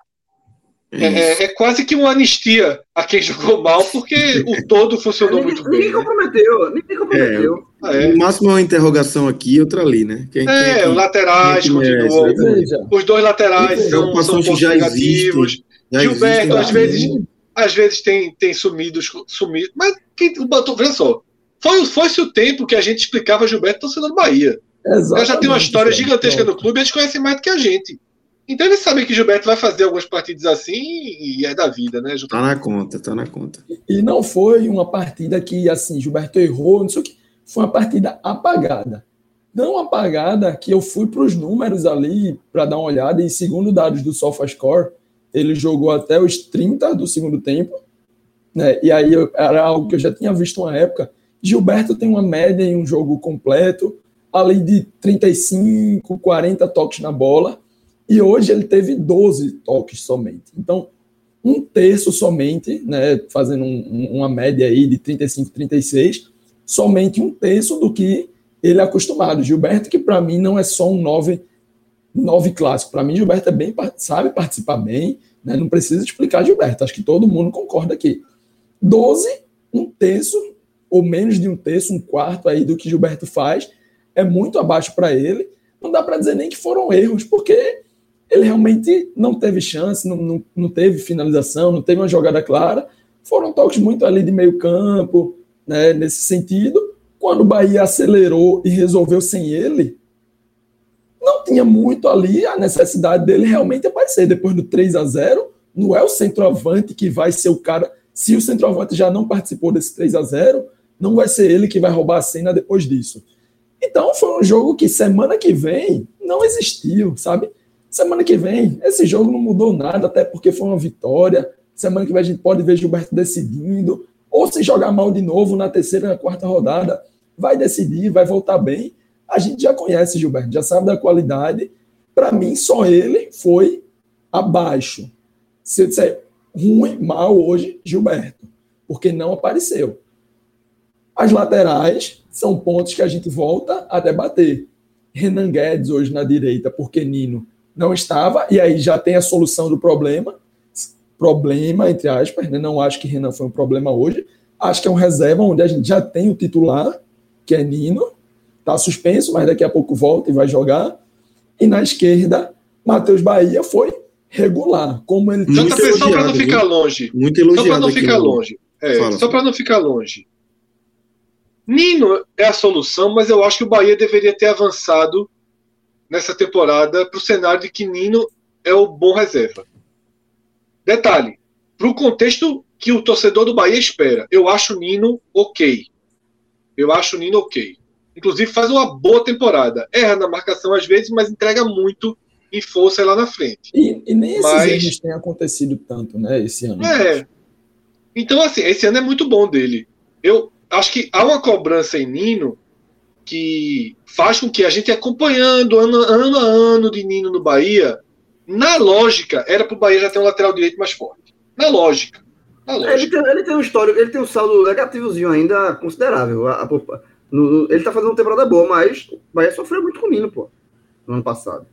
é, é, é, quase que uma anistia a quem jogou mal, porque o todo funcionou ninguém, muito ninguém bem. Comprometeu, ninguém comprometeu. É, ah, é. O máximo é uma interrogação aqui outra ali, né? Quem, é, quem, os laterais continuam. Os dois laterais são, são pontos já negativos. já Gilberto, às vezes, às vezes tem, tem sumido, sumido. Mas quem, o veja só. Foi, foi-se o tempo que a gente explicava Gilberto torcedor do Bahia. Exatamente, já tem uma história gigantesca no clube, eles conhecem mais do que a gente. Então eles sabem que Gilberto vai fazer algumas partidas assim e é da vida, né? Tá na conta, tá na conta. E não foi uma partida que, assim, Gilberto errou, não sei o que. Foi uma partida apagada. Não apagada que eu fui para os números ali para dar uma olhada e segundo dados do SofaScore, ele jogou até os 30 do segundo tempo, né? E aí eu, era algo que eu já tinha visto uma época. Gilberto tem uma média em um jogo completo, além de 35, 40 toques na bola e hoje ele teve 12 toques somente. Então, um terço somente, né, fazendo um, uma média aí de 35, 36, somente um terço do que ele é acostumado. Gilberto, que para mim não é só um 9, 9 clássico. Para mim, Gilberto é bem, sabe participar bem, né, não precisa explicar Gilberto. Acho que todo mundo concorda aqui. 12, um terço, ou menos de um terço, um quarto aí do que Gilberto faz, é muito abaixo para ele. Não dá para dizer nem que foram erros, porque ele realmente não teve chance, não, não, não teve finalização, não teve uma jogada clara. Foram toques muito ali de meio campo, né, nesse sentido. Quando o Bahia acelerou e resolveu sem ele, não tinha muito ali a necessidade dele realmente aparecer. Depois do 3 a 0 não é o centroavante que vai ser o cara. Se o centroavante já não participou desse 3 a 0 Não vai ser ele que vai roubar a cena depois disso. Então foi um jogo que semana que vem não existiu, sabe? Semana que vem, esse jogo não mudou nada, até porque foi uma vitória. Semana que vem a gente pode ver Gilberto decidindo, ou se jogar mal de novo na terceira, na quarta rodada, vai decidir, vai voltar bem. A gente já conhece Gilberto, já sabe da qualidade. Para mim, só ele foi abaixo. Se eu disser ruim, mal hoje, Gilberto, porque não apareceu. As laterais são pontos que a gente volta a debater. Renan Guedes hoje na direita, porque Nino não estava, e aí já tem a solução do problema. Problema, entre aspas, né? não acho que Renan foi um problema hoje. Acho que é um reserva onde a gente já tem o titular, que é Nino, está suspenso, mas daqui a pouco volta e vai jogar. E na esquerda, Matheus Bahia foi regular, como ele Muito elogiado, só para não ficar longe. Muito elogiado. Só para não ficar longe. É, só para não ficar longe. Nino é a solução, mas eu acho que o Bahia deveria ter avançado nessa temporada para o cenário de que Nino é o bom reserva. Detalhe, para o contexto que o torcedor do Bahia espera, eu acho Nino ok. Eu acho Nino ok. Inclusive faz uma boa temporada. Erra na marcação às vezes, mas entrega muito em força lá na frente. E, e nem esses mas... erros têm acontecido tanto, né, esse ano. É. Então, assim, esse ano é muito bom dele. Eu acho que há uma cobrança em Nino que faz com que a gente acompanhando ano, ano a ano de Nino no Bahia, na lógica, era para o Bahia já ter um lateral direito mais forte. Na lógica. Na lógica. Ele, tem, ele tem um histórico, ele tem um saldo negativozinho ainda considerável. A, a, no, ele está fazendo uma temporada boa, mas o Bahia sofreu muito com o Nino, pô, no ano passado.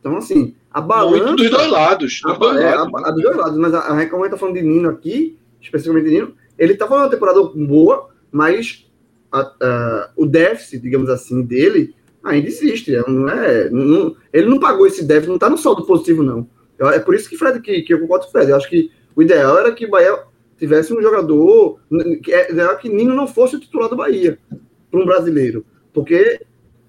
Então, assim, a balança. Muito dos dois lados. Dos dois, é, lados. A, dos dois lados. Mas a, a como está falando de Nino aqui, especificamente de Nino, ele está fazendo uma temporada boa, mas o déficit, digamos assim, dele ainda existe. É, não é, não, ele não pagou esse déficit, não está no saldo positivo, não. É por isso que, Fred, que, que eu concordo com o Fred. Eu acho que o ideal era que o Bahia tivesse um jogador. Que, era que Nino não fosse o titular do Bahia para um brasileiro. Porque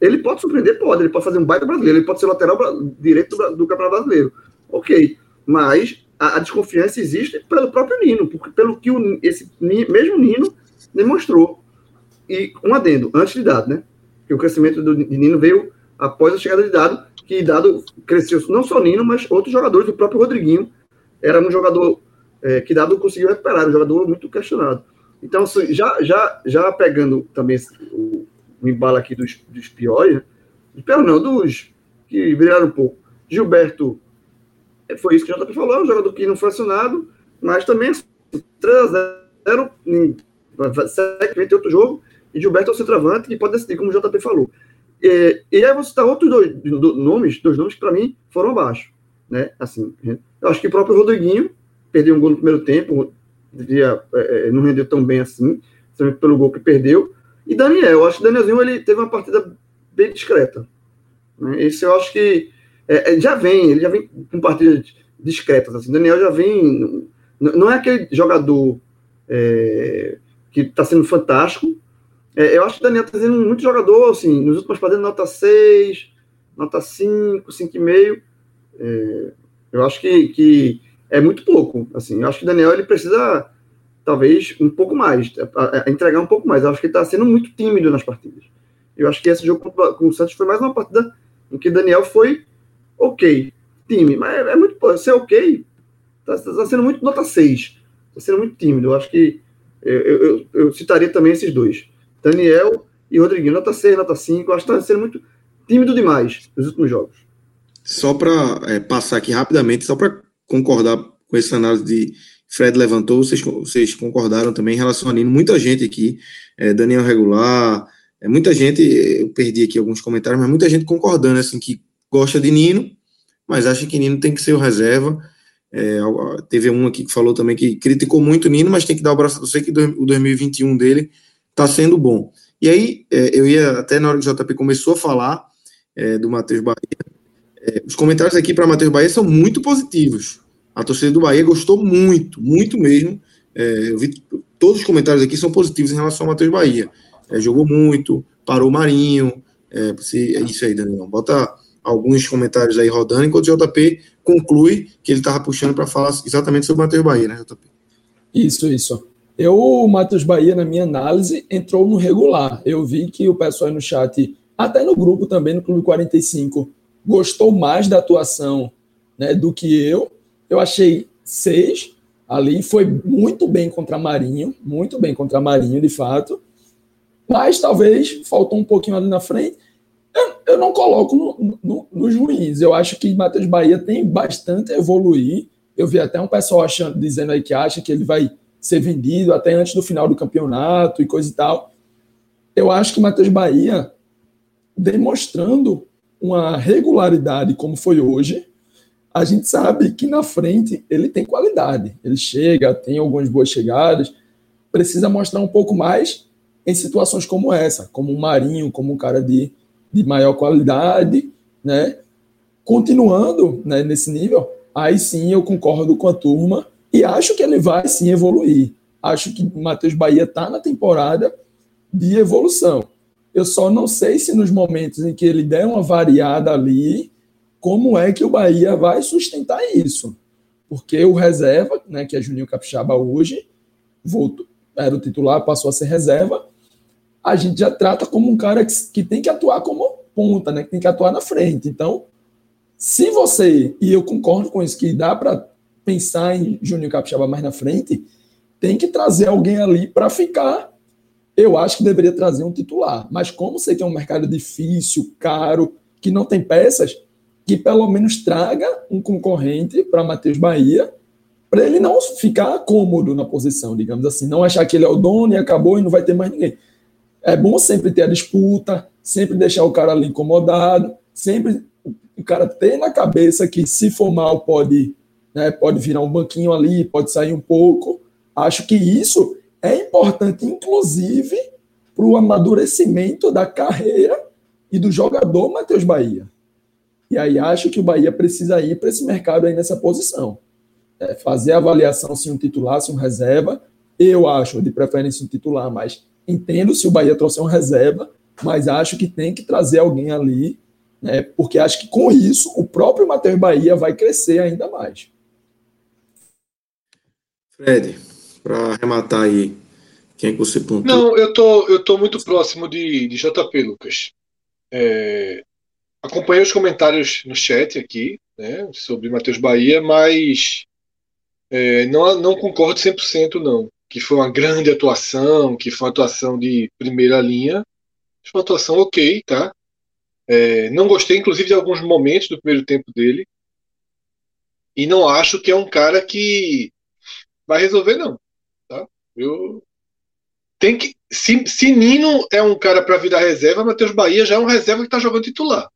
ele pode surpreender, pode. Ele pode fazer um baita brasileiro, ele pode ser lateral direito do, do Campeonato Brasileiro. Ok. Mas a, a, desconfiança existe pelo próprio Nino, porque, pelo que o, esse mesmo Nino demonstrou. E um adendo, antes de Dado, né? Que o crescimento do, de Nino veio após a chegada de Dado, que Dado cresceu não só Nino, mas outros jogadores, o próprio Rodriguinho era um jogador é, que Dado conseguiu recuperar, um jogador muito questionado. Então, já, já, já pegando também o, o embalo aqui dos, dos piores, né? Pior não, dos que viraram um pouco. Gilberto, é, foi isso que o JP falou, um jogador que não foi acionado, mas também 3 a 0 segue outro jogo, e Gilberto é o centroavante que pode decidir, como o JP falou. E, e aí você citar outros dois do, nomes, dois nomes que para mim foram abaixo. Né? Assim, eu acho que o próprio Rodriguinho perdeu um gol no primeiro tempo, devia, é, é não rendeu tão bem assim, pelo gol que perdeu. E Daniel, eu acho que Danielzinho ele teve uma partida bem discreta. Né? Esse eu acho que é, é já vem, ele já vem com partidas discretas. Assim. Daniel já vem. Não é aquele jogador é, que está sendo fantástico. É, eu acho que o Daniel está sendo muito jogador, assim, nos últimos partidas, nota 6, nota 5, 5,5. É, eu acho que, que é muito pouco. Assim, eu acho que o Daniel ele precisa talvez um pouco mais, a, a entregar um pouco mais. Eu acho que ele está sendo muito tímido nas partidas. Eu acho que esse jogo com o Santos foi mais uma partida em que Daniel foi ok, time, mas é, é muito, ser ok, está tá sendo muito nota 6, está sendo muito tímido. Eu acho que eu, eu, eu, citaria também esses dois, Daniel e Rodriguinho, nota 6, nota 5, eu acho que está sendo muito tímido demais nos últimos jogos. Só para é, passar aqui rapidamente, só para concordar com essa análise de Fred levantou, vocês, vocês concordaram também em relação a Nino. Muita gente aqui, é, Daniel Regular, é, muita gente, eu perdi aqui alguns comentários, mas muita gente concordando, assim, que gosta de Nino, mas acha que Nino tem que ser o reserva. É, teve um aqui que falou também que criticou muito Nino, mas tem que dar o braço a sei que o 2021 dele está sendo bom. E aí, é, eu ia, até na hora que o JP começou a falar é, do Matheus Bahia, é, os comentários aqui para Matheus Bahia são muito positivos. A torcida do Bahia gostou muito, muito mesmo. É, eu vi todos os comentários aqui são positivos em relação ao Matheus Bahia. É, jogou muito, parou o Marinho. É, é isso aí, Daniel. Bota alguns comentários aí rodando, enquanto o JP conclui que ele estava puxando para falar exatamente sobre o Matheus Bahia, né, JP? Isso, isso. Eu, o Matheus Bahia, na minha análise, entrou no regular. Eu vi que o pessoal no chat, até no grupo também, no Clube 45, gostou mais da atuação né, do que eu. Eu achei seis ali, foi muito bem contra Marinho, muito bem contra Marinho, de fato. Mas talvez faltou um pouquinho ali na frente. Eu, eu não coloco no, no, nos ruins. Eu acho que Matheus Bahia tem bastante a evoluir. Eu vi até um pessoal achando, dizendo aí que acha que ele vai ser vendido até antes do final do campeonato e coisa e tal. Eu acho que Matheus Bahia, demonstrando uma regularidade como foi hoje, a gente sabe que na frente ele tem qualidade. Ele chega, tem algumas boas chegadas, precisa mostrar um pouco mais em situações como essa, como um Marinho, como um cara de, de maior qualidade, né? Continuando né, nesse nível, aí sim eu concordo com a turma e acho que ele vai sim evoluir. Acho que o Matheus Bahia está na temporada de evolução. Eu só não sei se nos momentos em que ele der uma variada ali, como é que o Bahia vai sustentar isso. Porque o reserva, né, que é Juninho Capixaba hoje, voltou, era o titular, passou a ser reserva, a gente já trata como um cara que, que tem que atuar como ponta, né, que tem que atuar na frente. Então, se você, e eu concordo com isso, que dá para pensar em Juninho Capixaba mais na frente, tem que trazer alguém ali para ficar. Eu acho que deveria trazer um titular. Mas como sei que é um mercado difícil, caro, que não tem peças, que pelo menos traga um concorrente para Matheus Bahia, para ele não ficar cômodo na posição, digamos assim, não achar que ele é o dono e acabou e não vai ter mais ninguém. É bom sempre ter a disputa, sempre deixar o cara ali incomodado, sempre o cara ter na cabeça que se for mal pode né? pode virar um banquinho ali, pode sair um pouco. Acho que isso é importante, inclusive, para o amadurecimento da carreira e do jogador Matheus Bahia. E aí acho que o Bahia precisa ir para esse mercado aí nessa posição. É, fazer a avaliação se um titular, se um reserva. Eu acho de preferência um titular, mas entendo se o Bahia trouxer um reserva, mas acho que tem que trazer alguém ali, né, porque acho que com isso o próprio Matheus Bahia vai crescer ainda mais. Fred, para arrematar aí, quem é que você pontua? Não, eu tô, eu tô muito próximo de, de JP, Lucas. É, acompanhei os comentários no chat aqui, né, sobre Matheus Bahia, mas é, não, não concordo 100% não. Que foi uma grande atuação, que foi uma atuação de primeira linha. Foi uma atuação ok, tá? É, não gostei, inclusive, de alguns momentos do primeiro tempo dele. E não acho que é um cara que vai resolver, não. Tá? Eu tem que. Se, se Nino é um cara para virar reserva, Matheus Bahia já é um reserva que está jogando titular.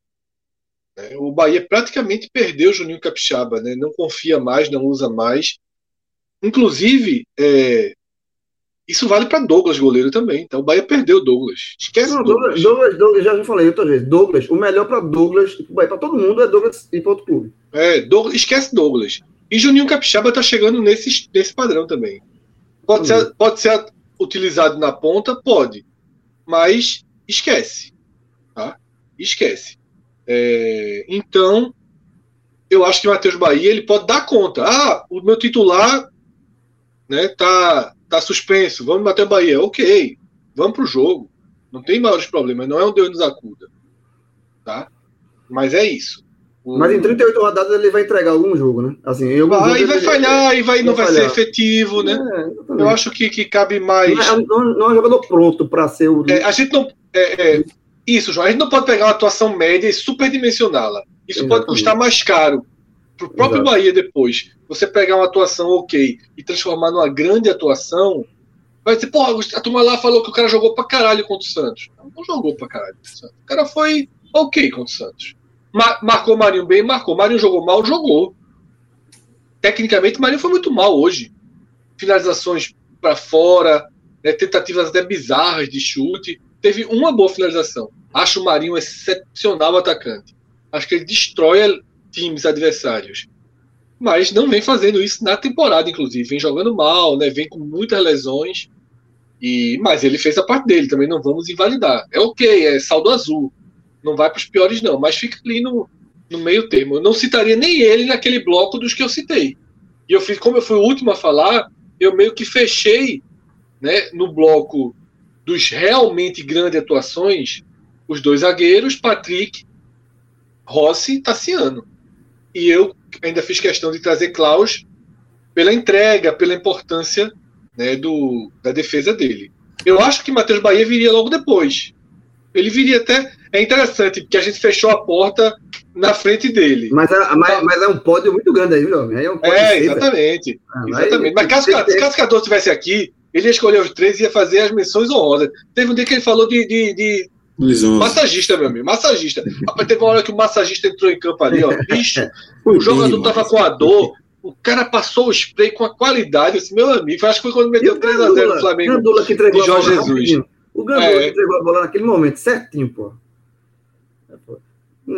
Né? O Bahia praticamente perdeu o Juninho Capixaba, né? não confia mais, não usa mais. Inclusive, é, isso vale para Douglas, goleiro também. Então o Bahia perdeu Douglas. Esquece não, Douglas. Douglas, Douglas, já falei outras vezes. Douglas, o melhor para Douglas, para todo mundo é Douglas e para outro clube. É, Douglas, esquece Douglas. E Juninho Capixaba está chegando nesse, nesse padrão também. Pode, ser, uhum. pode ser utilizado na ponta? Pode. Mas esquece. Tá? Esquece. É, então, eu acho que o Matheus Bahia ele pode dar conta. Ah, o meu titular né, tá, tá suspenso. Vamos Matheus Bahia. Ok. Vamos para o jogo. Não tem maiores problemas. Não é um Deus nos acuda. Tá? Mas é isso. Mas em 38 rodadas ele vai entregar algum jogo, né? Assim, em algum vai, vai falhar e vai, não vai, ser efetivo, né? É, eu acho que, que cabe mais. Não é, não, não é um jogador pronto para ser o. É, a gente não. É, é, isso, João. A gente não pode pegar uma atuação média e superdimensioná-la. Isso Exatamente. pode custar mais caro para o próprio Exato. Bahia depois. Você pegar uma atuação ok e transformar numa grande atuação. Vai dizer, pô, a turma lá falou que o cara jogou pra caralho contra o Santos. Não jogou pra caralho contra o Santos. O cara foi ok contra o Santos marcou o Marinho bem, marcou. Marinho jogou mal, jogou. Tecnicamente, Marinho foi muito mal hoje. Finalizações para fora, né, tentativas até bizarras de chute. Teve uma boa finalização. Acho o Marinho excepcional atacante. Acho que ele destrói times adversários. Mas não vem fazendo isso na temporada, inclusive. Vem jogando mal, né, vem com muitas lesões. E, mas ele fez a parte dele, também não vamos invalidar. É ok, é saldo azul. Não vai para os piores, não, mas fica ali no, no meio termo. Eu não citaria nem ele naquele bloco dos que eu citei. E eu fiz, como eu fui o último a falar, eu meio que fechei né, no bloco dos realmente grandes atuações, os dois zagueiros, Patrick, Rossi e Tassiano. E eu ainda fiz questão de trazer Klaus pela entrega, pela importância né, do, da defesa dele. Eu acho que Matheus Bahia viria logo depois. Ele viria até. É interessante, porque a gente fechou a porta na frente dele. Mas é, mas, mas é um pódio muito grande aí, viu? É, um é exatamente. Ah, exatamente. Mas, caso, caso, caso Cador estivesse aqui, ele ia escolher os três e ia fazer as menções honrosas. Teve um dia que ele falou de, de, de massagista, meu amigo, massagista. Rapaz, teve uma hora que o massagista entrou em campo ali, ó. Bicho, o jogador tava com a dor. O cara passou o spray com a qualidade. Esse meu amigo, acho que foi quando meteu 3x0 no Flamengo. Gandula que entregou de Jorge Jesus. O Gandula é. que entregou a bola naquele momento, certinho, pô.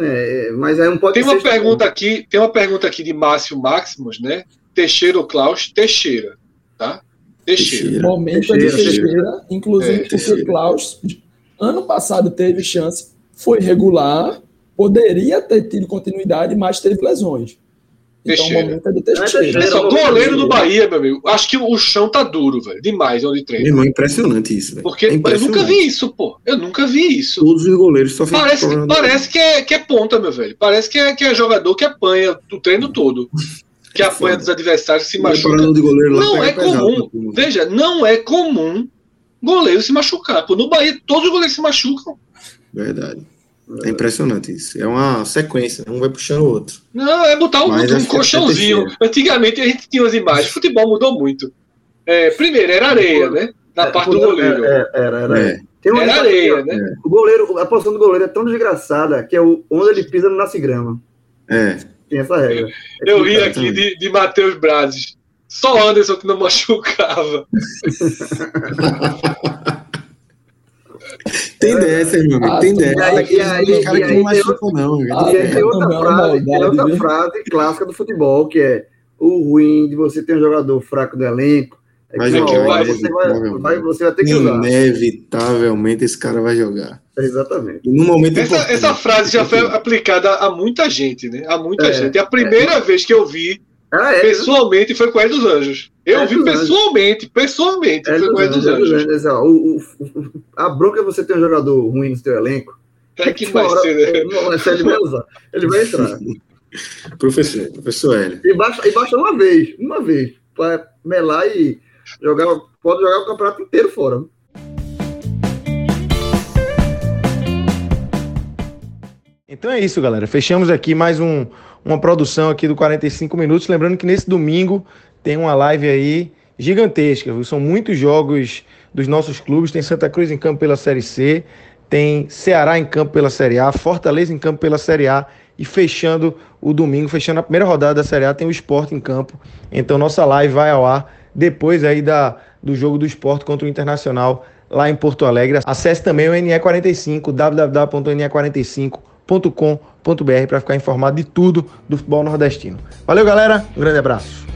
É, mas aí não pode tem uma pergunta aqui Tem uma pergunta aqui de Márcio Máximos, né? Teixeira ou Klaus? Teixeira, tá? Teixeira. Momento Teixeira, de Teixeira, Teixeira inclusive é, porque Klaus, ano passado teve chance, foi regular, poderia ter tido continuidade, mas teve lesões. Então, o momento é do Teixeira. É só, goleiro do Bahia, meu amigo. Acho que o chão tá duro, velho. Demais onde treina. Irmão, impressionante isso, velho. Porque é eu nunca vi isso, pô. Eu nunca vi isso. Todos os goleiros só Parece, que, parece que, é, que é ponta, meu velho. Parece que é, que é jogador que apanha o treino todo. Que é apanha dos adversários, se machuca. não é comum. Veja, não é comum goleiro se machucar. Pô, no Bahia, todos os goleiros se machucam. Verdade. É impressionante isso. É uma sequência, um vai puxando o outro. Não, é botar um, um colchãozinho. Antigamente a gente tinha as imagens. Futebol mudou muito. É, primeiro, era areia, né? Na é, parte do goleiro. É, era, era. É. Tem era areia, né? O goleiro, a posição do goleiro é tão desgraçada que é o, onde ele pisa não nasce grama. É. Tem essa regra. Eu, eu ri aqui de, de Matheus Brazes. Só Anderson que não machucava. Tem dessa, meu amigo. Tem dessa. E aí, cara que não machucam, não. E aí tem outra, frase, tem outra frase clássica do futebol, que é o ruim de você ter um jogador fraco do elenco. É vai jogar, vai, você, vai, vai, você vai ter que usar. Inevitavelmente esse cara vai jogar. Exatamente. no momento essa, essa frase já foi aplicada a muita gente, né? A muita é, gente. E a primeira é. vez que eu vi ah, é, pessoalmente foi com o Hélio dos Anjos. Eu é vi pessoalmente, pessoalmente, é foi com o Hélio dos Anjos. Anjos. O, o, a bronca é você ter um jogador ruim no seu elenco. É que vai hora, ser, né? Ele vai usar. Ele vai entrar. professor, professor Hélio. E baixa, e baixa uma vez, uma vez, para melar e jogar, pode jogar o campeonato inteiro fora. Então é isso, galera. Fechamos aqui mais um, uma produção aqui do 45 minutos. Lembrando que nesse domingo tem uma live aí gigantesca. Viu? São muitos jogos dos nossos clubes. Tem Santa Cruz em campo pela Série C, tem Ceará em campo pela Série A, Fortaleza em campo pela Série A. E fechando o domingo, fechando a primeira rodada da Série A, tem o esporte em campo. Então nossa live vai ao ar depois aí da, do jogo do esporte contra o Internacional lá em Porto Alegre. Acesse também o NE45, www.ne45.com.br para ficar informado de tudo do futebol nordestino. Valeu, galera. Um grande abraço.